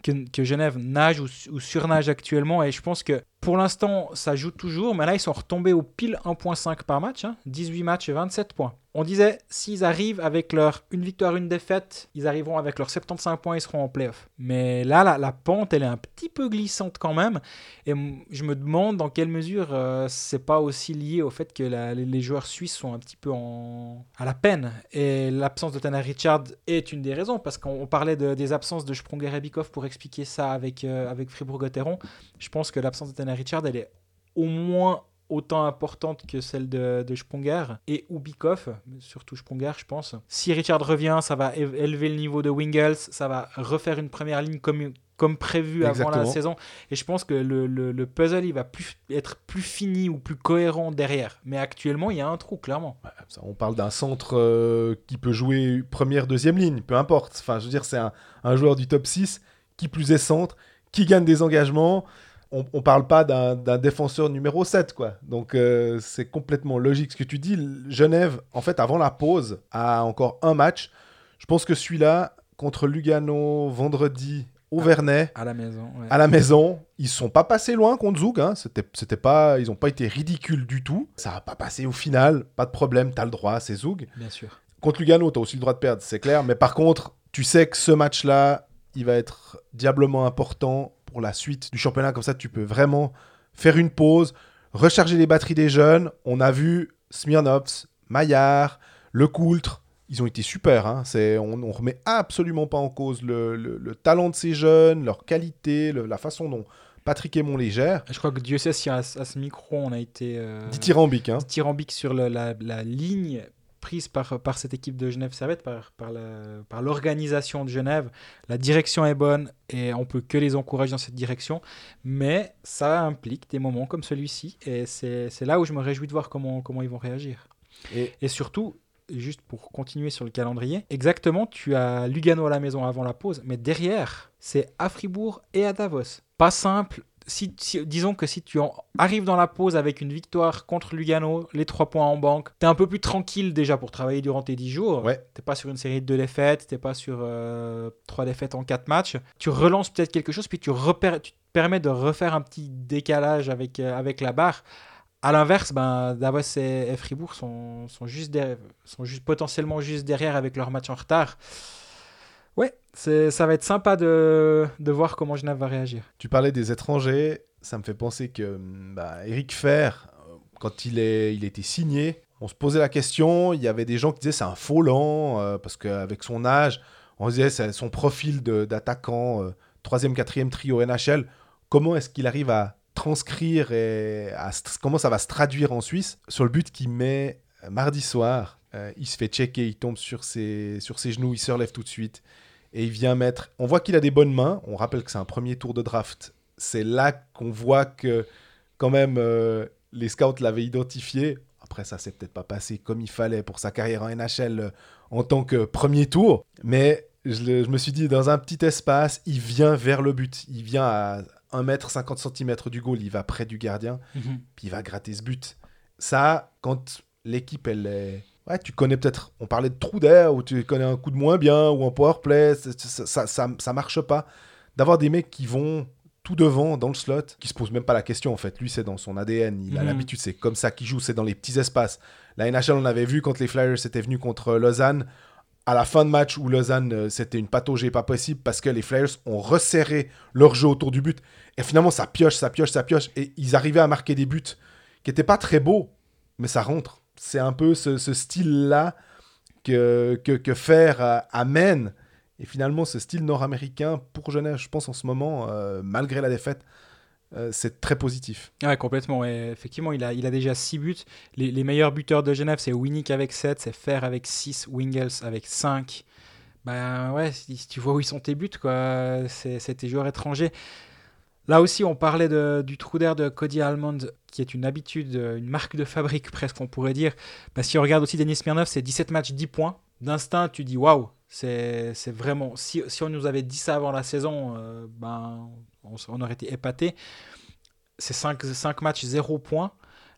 Que, que Genève nage ou, ou surnage actuellement. Et je pense que pour l'instant, ça joue toujours. Mais là, ils sont retombés au pile 1.5 par match. hein. 18 matchs et 27 points. On disait, s'ils arrivent avec leur une victoire, une défaite, ils arriveront avec leurs 75 points, ils seront en playoff. Mais là, la, pente, elle est un petit peu glissante quand même. Et je me demande dans quelle mesure euh, c'est pas aussi lié au fait que les, joueurs suisses sont un petit peu à la peine. Et l'absence de Tanner Richard est une des raisons, parce qu'on on parlait de- des absences de Sprunger et Bikoff pour expliquer ça avec, euh, avec Fribourg-Gotteron. Je pense que l'absence de Tanner Richard, elle est au moins autant importante que celle de, de Sprunger et ou Bikoff, mais surtout Sprunger, je pense. Si Richard revient, ça va élever le niveau de Wingles, ça va refaire une première ligne comme, comme prévu avant la saison. Et je pense que le, le- le puzzle, il va plus, être plus fini ou plus cohérent derrière. Mais actuellement, il y a un trou, clairement. On parle d'un centre euh, qui peut jouer première, deuxième ligne, peu importe. Enfin, je veux dire, c'est un, un joueur du top 6 qui plus est centre, qui gagne des engagements. On, on parle pas d'un défenseur numéro 7, quoi. Donc, euh, c'est complètement logique ce que tu dis. Genève, en fait, avant la pause, a encore un match. Je pense que celui-là, contre Lugano, vendredi, au Vernet, À la maison. ouais. à la maison. Ils sont pas passés loin contre Zouk. Hein. C'était, c'était pas, ils ont pas été ridicules du tout. Ça va pas passer au final. Pas de problème. T'as le droit. C'est Zouk. Bien sûr. Contre Lugano, t'as aussi le droit de perdre, c'est clair. Mais par contre, tu sais que ce match-là, il va être diablement important pour la suite du championnat. Comme ça, tu peux vraiment faire une pause, recharger les batteries des jeunes. On a vu Smirnovs, Maillard, Le Coultre. Ils ont été super. Hein. C'est, on, on remet absolument pas en cause le, le- le talent de ces jeunes, leur qualité, le- la façon dont Patrick Aymon les gère. Je crois que Dieu sait si à, à ce micro, on a été euh, Dithyrambique. Hein. dithyrambique sur la, la ligne prise par, par cette équipe de Genève Servette, par, par, la- par l'organisation de Genève. La direction est bonne et on peut que les encourager dans cette direction. Mais ça implique des moments comme celui-ci et c'est c'est là où je me réjouis de voir comment, comment ils vont réagir. Et Et surtout, juste pour continuer sur le calendrier, exactement, tu as Lugano à la maison avant la pause, mais derrière, c'est à Fribourg et à Davos. Pas simple. Si, si- disons que si tu en- arrives dans la pause avec une victoire contre Lugano, les trois points en banque, t'es un peu plus tranquille déjà pour travailler durant tes 10 jours. Ouais. T'es pas sur une série de deux défaites, t'es pas sur euh, trois défaites en quatre matchs. Tu relances peut-être quelque chose, puis tu, repères, tu te permets de refaire un petit décalage avec, euh, avec la barre. À l'inverse, ben, Davos et, Fribourg sont, sont, juste sont juste, potentiellement juste derrière avec leur match en retard. Ouais, ça va être sympa de, de voir comment Genève va réagir. Tu parlais des étrangers, ça me fait penser que hum, bah, Eric Fer, euh, quand il, est, il était signé, on se posait la question, il y avait des gens qui disaient c'est un faux lent, euh, parce qu'avec son âge, on disait son profil d'attaquant, euh, troisième, quatrième trio NHL, comment est-ce qu'il arrive à transcrire et à comment ça va se traduire en Suisse sur le but qu'il met euh, mardi soir. euh, il se fait checker, il tombe sur ses, sur ses genoux, il se relève tout de suite et il vient mettre. On voit qu'il a des bonnes mains. On rappelle que c'est un premier tour de draft. C'est là qu'on voit que quand même euh, les scouts l'avaient identifié. Après ça, c'est peut-être pas passé comme il fallait pour sa carrière en NHL en tant que premier tour, mais je, je me suis dit dans un petit espace, il vient vers le but. Il vient à 1 mètre 50 cm du goal, il va près du gardien, puis il va gratter ce but. Ça, quand l'équipe elle est Ouais, tu connais peut-être, on parlait de trou d'air, ou tu connais un coup de moins bien, ou un power play, ça, ça, ça, ça marche pas. D'avoir des mecs qui vont tout devant dans le slot, qui se posent même pas la question en fait. Lui, c'est dans son ADN, il a Mhm. l'habitude, c'est comme ça qu'il joue, c'est dans les petits espaces. La NHL, on avait vu quand les Flyers étaient venus contre Lausanne, à la fin de match où Lausanne, euh, c'était une pataugée pas possible parce que les Flyers ont resserré leur jeu autour du but. Et finalement, ça pioche, ça pioche, ça pioche. Et ils arrivaient à marquer des buts qui n'étaient pas très beaux, mais ça rentre. C'est un peu ce, style-là que, que, que faire euh, amène. Et finalement, ce style nord-américain pour Genève, je pense en ce moment, euh, malgré la défaite, euh, c'est très positif. Ouais, complètement. Effectivement, il a, il a déjà 6 buts. Les, meilleurs buteurs de Genève, c'est Winnick avec 7, c'est Fer avec 6, Wingels avec 5. Ben ouais, si, tu vois où ils sont tes buts, quoi, c'est tes joueurs étrangers. Là aussi, on parlait de- du trou d'air de Cody Almond, qui est une habitude, une marque de fabrique presque, on pourrait dire. Ben, si on regarde aussi Denis Smirnov, c'est 17 matchs, 10 points. D'instinct, tu dis waouh, c'est vraiment. Si, si on nous avait dit ça avant la saison, euh, ben, on, aurait été épaté. C'est 5, matchs, 0 points.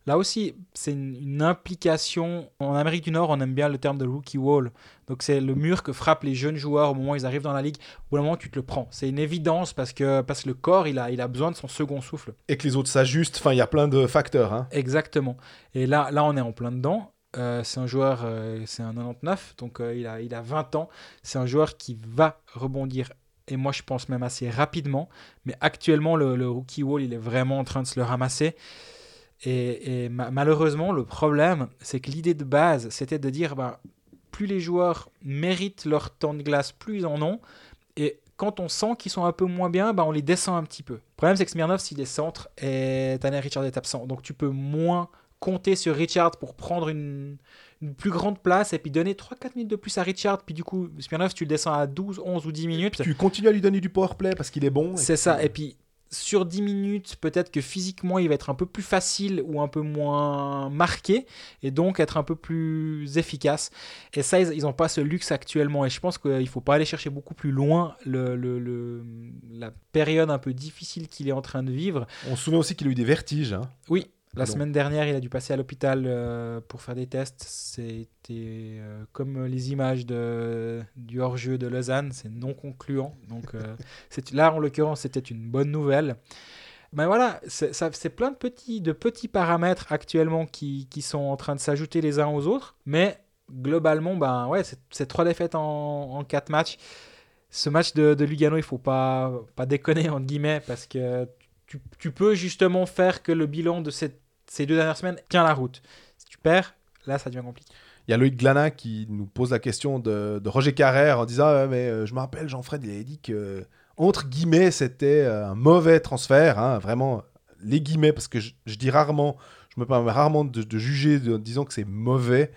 Là aussi, c'est une, une implication. En Amérique du Nord, on aime bien le terme de rookie wall. Donc, c'est le mur que frappent les jeunes joueurs au moment où ils arrivent dans la ligue. Au moment, tu te le prends. C'est une évidence parce que, parce que le corps, il a, il a besoin de son second souffle. Et que les autres s'ajustent, enfin, il y a plein de facteurs. Hein. Exactement. Et là, là, on est en plein dedans. Euh, c'est un joueur, euh, c'est un 99, donc euh, il, a, il a 20 ans. C'est un joueur qui va rebondir, et moi je pense même assez rapidement. Mais actuellement, le, rookie wall, il est vraiment en train de se le ramasser. Et, et ma- malheureusement, le problème, c'est que l'idée de base, c'était de dire, ben, plus les joueurs méritent leur temps de glace, plus ils en ont. Et quand on sent qu'ils sont un peu moins bien, ben, on les descend un petit peu. Le problème, c'est que Smirnov, s'il est centre, et Tanner Richard est absent. Donc tu peux moins compter sur Richard pour prendre une, une plus grande place et puis donner 3-4 minutes de plus à Richard. Puis du coup, Smirnov, tu le descends à 12, 11 ou 10 minutes. Tu continues à lui donner du powerplay parce qu'il est bon. C'est ça. Et puis, sur 10 minutes, peut-être que physiquement, il va être un peu plus facile ou un peu moins marqué et donc être un peu plus efficace. Et ça, ils n'ont pas ce luxe actuellement. Et je pense qu'il ne faut pas aller chercher beaucoup plus loin le, le- le- la période un peu difficile qu'il est en train de vivre. On se souvient aussi qu'il a eu des vertiges. hein. Oui, la semaine dernière, il a dû passer à l'hôpital euh, pour faire des tests. C'était euh, comme les images de, du hors-jeu de Lausanne, c'est non concluant. Donc euh, là, en l'occurrence, c'était une bonne nouvelle. Mais voilà, c'est plein de petits, de petits paramètres actuellement qui, qui sont en train de s'ajouter les uns aux autres. Mais globalement, ben ouais, c'est c'est trois défaites en, en quatre matchs. Ce match de, de Lugano, il faut pas, pas déconner, entre guillemets, parce que tu, tu peux justement faire que le bilan de cette- ces deux dernières semaines tient la route. Si tu perds, là, ça devient compliqué. Il y a Loïc Glana qui nous pose la question de, de Roger Carrère en disant Ah, mais euh, je me rappelle Jean-Fred il avait dit que entre guillemets c'était euh, un mauvais transfert hein, vraiment les guillemets parce que je, je dis rarement je me permets rarement de, de juger de- en disant que c'est mauvais.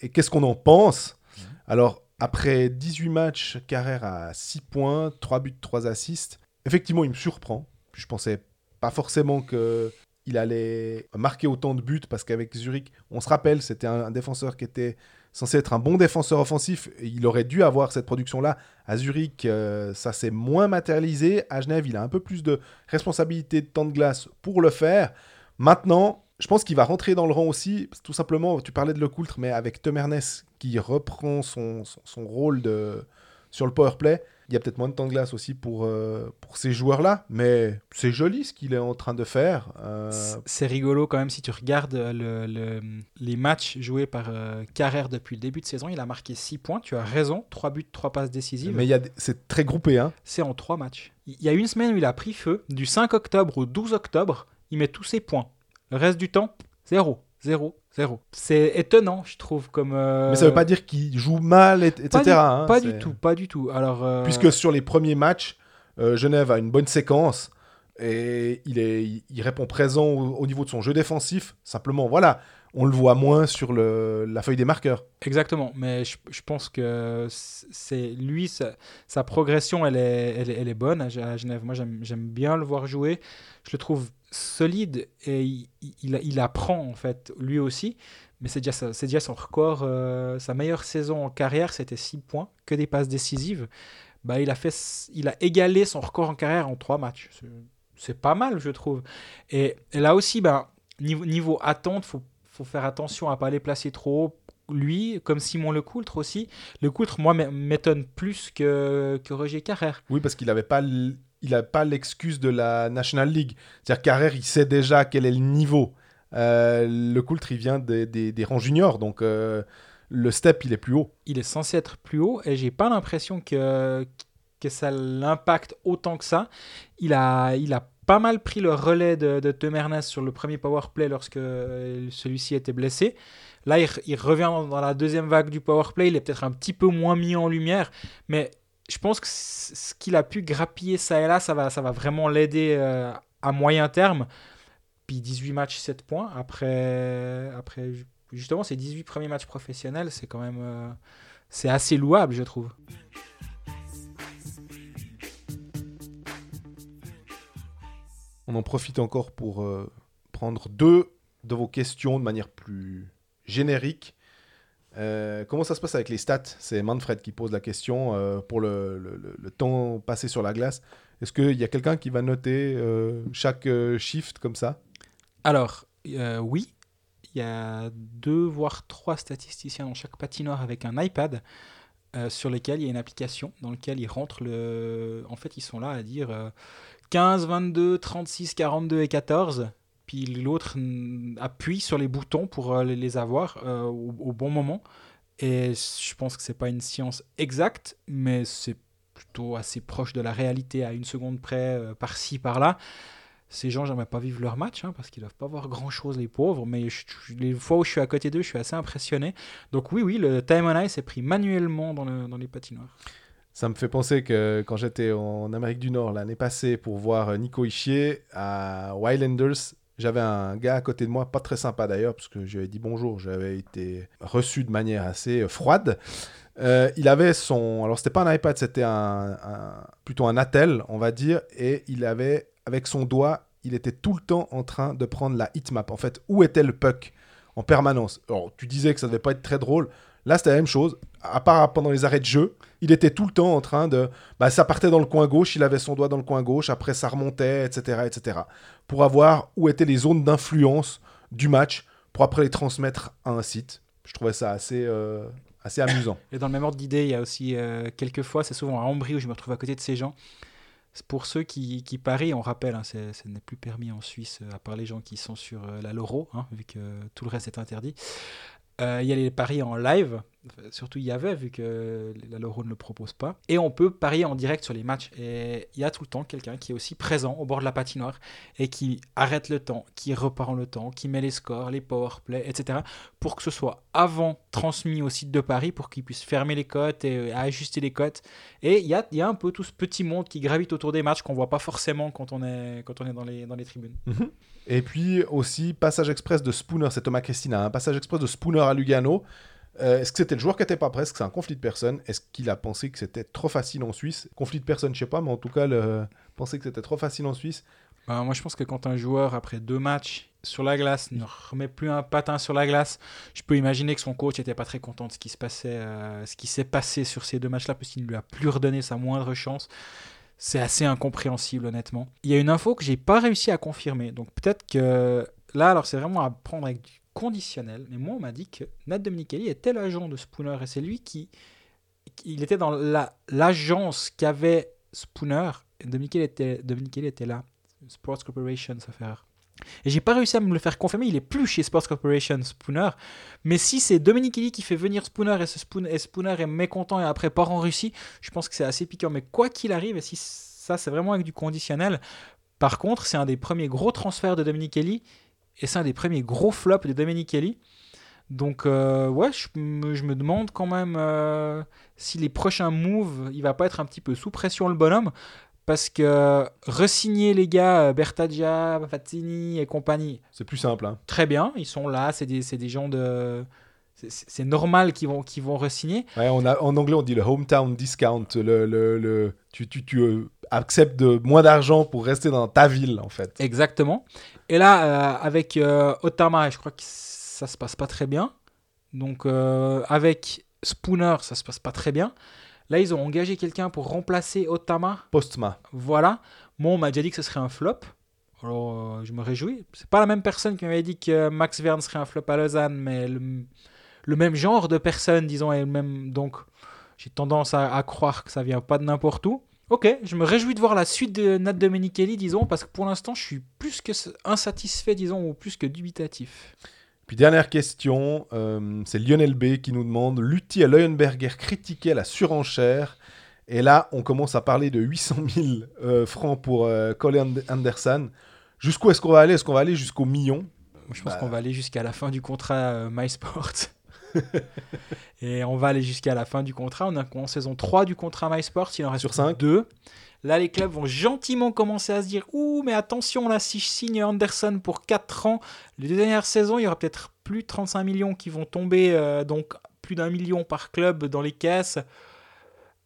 Et qu'est-ce qu'on en pense? Alors après 18 matchs Carrère à 6 points 3 buts 3 assists. Effectivement il me surprend. Je pensais pas forcément que il allait marquer autant de buts parce qu'avec Zurich, on se rappelle, c'était un, défenseur qui était censé être un bon défenseur offensif. Il aurait dû avoir cette production-là. À Zurich, euh, ça s'est moins matérialisé. À Genève, il a un peu plus de responsabilité de temps de glace pour le faire. Maintenant, je pense qu'il va rentrer dans le rang aussi. Tout simplement, tu parlais de Lecoultre, mais avec Tom Ernest qui reprend son, son, son rôle de, sur le power play, il y a peut-être moins de temps de glace aussi pour, euh, pour ces joueurs-là. Mais c'est joli ce qu'il est en train de faire. Euh, C'est rigolo quand même si tu regardes le- le- les matchs joués par euh, Carrère depuis le début de saison. Il a marqué 6 points, tu as raison, 3 buts, 3 passes décisives. mais il y a des- c'est très groupé. Hein. C'est en 3 matchs. Il y a une semaine où il a pris feu, du 5 octobre au 12 octobre, il met tous ses points. Le reste du temps, 0, 0, 0. C'est étonnant, je trouve, comme... euh, Mais ça veut pas dire qu'il joue mal, et- etc. Pas, du, hein, pas du tout, pas du tout. Alors, euh, Puisque sur les premiers matchs, euh, Genève a une bonne séquence et il, est, il, répond présent au, au niveau de son jeu défensif. Simplement, voilà, on le voit moins sur le, la feuille des marqueurs. Exactement, mais je, je pense que c'est lui, sa, sa progression, elle est, elle, elle est bonne à, Ge- à Genève. Moi, j'aime bien le voir jouer. Je le trouve solide et il, apprend, en fait, lui aussi. Mais c'est déjà, c'est déjà son record. euh, sa meilleure saison en carrière, c'était 6 points, que des passes décisives. Bah, il, a fait, il a égalé son record en carrière en 3 matchs. C'est- pas mal, je trouve. Et, là aussi, ben, niveau, attente, faut, faut faire attention à pas les placer trop haut lui, comme Simon Lecoultre aussi. Lecoultre, moi, m'étonne plus que, que Roger Carrère. Oui, parce qu'il n'avait pas il n'a pas l'excuse de la National League. C'est-à-dire Carrère, il sait déjà quel est le niveau. Euh, le Coultre, il vient des, rangs juniors, donc euh, le step, il est plus haut. Il est censé être plus haut et j'ai pas l'impression que, que ça l'impacte autant que ça. Il a, il a pas mal pris le relais de, de Tom Ernest sur le premier power play lorsque euh, celui-ci était blessé. Là, il, il revient dans la deuxième vague du power play. Il est peut-être un petit peu moins mis en lumière, mais je pense que ce qu'il a pu grappiller ça et là, ça va, ça va vraiment l'aider euh, à moyen terme. Puis 18 matchs, 7 points. Après, après justement, ces 18 premiers matchs professionnels, c'est quand même euh, c'est assez louable, je trouve. On en profite encore pour euh, prendre deux de vos questions de manière plus générique. Euh, comment ça se passe avec les stats? C'est Manfred qui pose la question euh, pour le, temps passé sur la glace. Est-ce qu'il y a quelqu'un qui va noter euh, chaque shift comme ça? Alors, oui, il y a deux voire trois statisticiens dans chaque patinoire avec un iPad sur lequel il y a une application dans laquelle ils rentrent le. En fait, ils sont là à dire euh, 15, 22, 36, 42 et 14. Puis l'autre appuie sur les boutons pour euh, les- avoir euh, au, bon moment. Et je pense que c'est pas une science exacte, mais c'est plutôt assez proche de la réalité à une seconde près, euh, par-ci, par-là. Ces gens, j'aimerais pas vivre leur match, hein, parce qu'ils doivent pas voir grand-chose, les pauvres, mais les fois où je suis à côté d'eux, je suis assez impressionné. Donc oui, oui, le time on ice est pris manuellement dans, le- dans les patinoires. Ça me fait penser que quand j'étais en Amérique du Nord l'année passée pour voir Nico Ischier à Wildlanders, j'avais un gars à côté de moi, pas très sympa d'ailleurs, parce que je lui avais dit bonjour, j'avais été reçu de manière assez euh, froide. Euh, il avait son. Alors, c'était pas un iPad, c'était un- plutôt un attel, on va dire, et il avait, avec son doigt, il était tout le temps en train de prendre la hitmap. En fait, où était le puck en permanence? Alors, tu disais que ça devait pas être très drôle. Là, c'était la même chose. À part pendant les arrêts de jeu, il était tout le temps en train de. Bah, ça partait dans le coin gauche, il avait son doigt dans le coin gauche, après ça remontait, etc., etc. Pour avoir où étaient les zones d'influence du match, pour après les transmettre à un site. Je trouvais ça assez, euh, assez amusant. Et dans le même ordre d'idée, il y a aussi euh, quelques fois, c'est souvent à Ambry où je me retrouve à côté de ces gens. Pour ceux qui, parient, on rappelle, hein, ce n'est plus permis en Suisse, euh, à part les gens qui sont sur euh, la Loro, hein, vu que tout le reste est interdit. Il y a les paris en live, Enfin, surtout avait, vu que la Loro ne le propose pas. Et on peut parier en direct sur les matchs. Et il y a tout le temps quelqu'un qui est aussi présent au bord de la patinoire et qui arrête le temps, qui reprend le temps, qui met les scores, les power play, etc. pour que ce soit avant transmis au site de Paris pour qu'ils puissent fermer les cotes et euh, ajuster les cotes. Et il y a, y a un peu tout ce petit monde qui gravite autour des matchs qu'on voit pas forcément quand on est, quand on est dans, les, dans les tribunes. Et puis aussi, passage express de Spooner, c'est Thomas Christina, un passage express de Spooner à Lugano. Euh, Est-ce que c'était le joueur qui n'était pas presque C'est un conflit de personnes? Est-ce qu'il a pensé que c'était trop facile en Suisse? Conflit de personnes, je sais pas, mais en tout cas, le... pensé que c'était trop facile en Suisse. Bah, moi, je pense que quand un joueur, après deux matchs sur la glace, ne remet plus un patin sur la glace, je peux imaginer que son coach n'était pas très content de euh, ce qui s'est passé sur ces deux matchs-là, parce qu'il ne lui a plus redonné sa moindre chance. C'est assez incompréhensible, honnêtement. Il y a une info que j'ai pas réussi à confirmer, donc peut-être que là, alors c'est vraiment à prendre avec du conditionnel. Mais moi, on m'a dit que Nat Dominichelli était l'agent de Spooner et c'est lui qui, il était dans la l'agence qu'avait Spooner. Dominichelli était, Dominichelli était là. Sports Corporation, ça fait rare. Et j'ai pas réussi à me le faire confirmer, il est plus chez Sports Corporation Spooner. Mais si c'est Dominic Kelly qui fait venir Spooner et, Spooner est mécontent et après part en Russie, je pense que c'est assez piquant. Mais quoi qu'il arrive, et si ça c'est vraiment avec du conditionnel, par contre, c'est un des premiers gros transferts de Dominic Kelly et c'est un des premiers gros flops de Dominic Kelly. Donc, euh, ouais, je me, je me demande quand même euh, si les prochains moves, il va pas être un petit peu sous pression le bonhomme. Parce que resigner les gars, euh, Bertaggia, Fazzini et compagnie, C'est plus simple. Hein. très bien, ils sont là, c'est des, des gens de. c'est- normal qu'ils vont, qu'ils vont resigner. Ouais, on a, en anglais, on dit le hometown discount. Le, le, le- tu tu, tu euh, acceptes de, moins d'argent pour rester dans ta ville, en fait. Exactement. Et là, euh, avec euh, Otama, je crois que ça se passe pas très bien. Donc, euh, avec Spooner, ça se passe pas très bien. Là, ils ont engagé quelqu'un pour remplacer Otama. Postma. Voilà. Moi, on m'a déjà dit que ce serait un flop. Alors, euh, je me réjouis. C'est pas la même personne qui m'avait dit que Max Verne serait un flop à Lausanne, mais le, le même genre de personne, disons, et même. Donc, j'ai tendance à, à croire que ça vient pas de n'importe où. Ok, je me réjouis de voir la suite de Nat Domenichelli, disons, parce que pour l'instant, je suis plus que insatisfait, disons, ou plus que dubitatif. Puis dernière question, euh, c'est Lionel B qui nous demande Lutti et Leuenberger critiquaient la surenchère. Et là, on commence à parler de 800 000 euh, francs pour euh, Colin Anderson. Jusqu'où est-ce qu'on va aller? Est-ce qu'on va aller jusqu'au million? Je pense Bah. qu'on va aller jusqu'à la fin du contrat euh, MySport. Et on va aller jusqu'à la fin du contrat. On est en saison 3 du contrat MySport. Il en reste Sur cinq 2. Là, les clubs vont gentiment commencer à se dire Ouh, mais attention, là, si je signe Anderson pour 4 ans, les deux dernières saisons, il y aura peut-être plus de 35 millions qui vont tomber, euh, donc plus d'un million par club dans les caisses.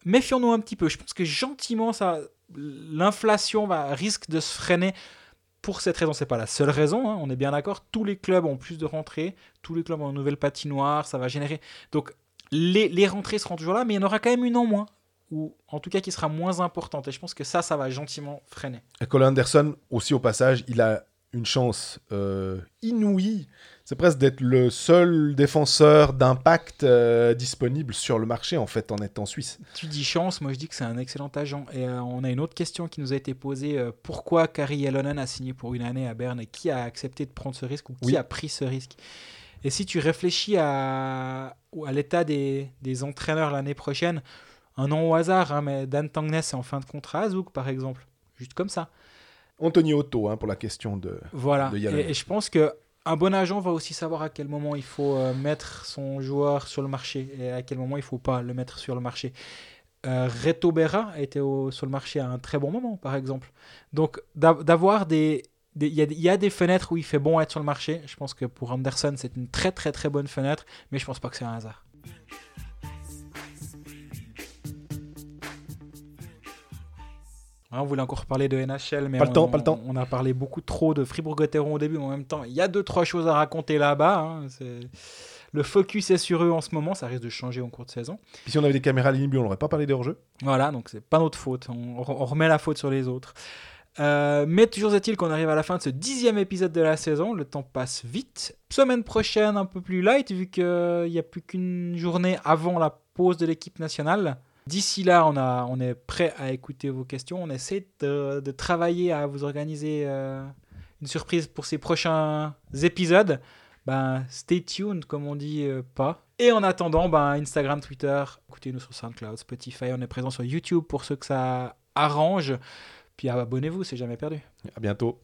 Méfions-nous un petit peu. Je pense que gentiment, ça, l'inflation va risque de se freiner. Pour cette raison, c'est pas la seule raison. hein, on est bien d'accord. Tous les clubs ont plus de rentrées, tous les clubs ont une nouvelle patinoire, ça va générer. Donc les, les rentrées seront toujours là, mais il y en aura quand même une en moins, ou en tout cas qui sera moins importante. Et je pense que ça, ça va gentiment freiner. Et Colin Anderson, aussi au passage, il a une chance euh, inouïe. C'est presque d'être le seul défenseur d'impact euh, disponible sur le marché, en fait, en étant suisse. Tu dis chance, moi je dis que c'est un excellent agent. Et euh, on a une autre question qui nous a été posée pourquoi Kari Elonen a signé pour une année à Berne et qui a accepté de prendre ce risque ou qui Oui. a pris ce risque? Et si tu réfléchis à, à l'état des, des entraîneurs l'année prochaine, un nom au hasard, hein, mais Dan Tangnes est en fin de contrat à Zouk par exemple, juste comme ça. Anthony Otto, hein, pour la question de... Voilà. de. Et, et je pense que un bon agent va aussi savoir à quel moment il faut euh, mettre son joueur sur le marché et à quel moment il faut pas le mettre sur le marché. Euh, Reto Berra a été au- sur le marché à un très bon moment, par exemple. Donc d'a- d'avoir des il y, y a des fenêtres où il fait bon être sur le marché. Je pense que pour Anderson, c'est une très très très bonne fenêtre, mais je pense pas que c'est un hasard. On voulait encore parler de NHL, mais Pas le on, temps, pas le temps. on a parlé beaucoup trop de Fribourg-Gotteron au début, mais en même temps, il y a deux trois choses à raconter là-bas. hein. Le focus est sur eux en ce moment, ça risque de changer en cours de saison. Puis si on avait des caméras à on n'aurait pas parlé des hors-jeux Voilà, donc c'est pas notre faute, on, on remet la faute sur les autres. Euh, mais toujours est-il qu'on arrive à la fin de ce dixième épisode de la saison, le temps passe vite. Semaine prochaine un peu plus light vu qu'il n'y a plus qu'une journée avant la pause de l'équipe nationale. D'ici là, on, est prêt à écouter vos questions, on essaie de, de travailler à vous organiser euh, une surprise pour ces prochains épisodes. Ben, stay tuned, comme on dit euh, pas. Et en attendant, ben, Instagram, Twitter, écoutez-nous sur SoundCloud, Spotify, on est présent sur YouTube pour ceux que ça arrange. Puis abonnez-vous, c'est jamais perdu. À bientôt.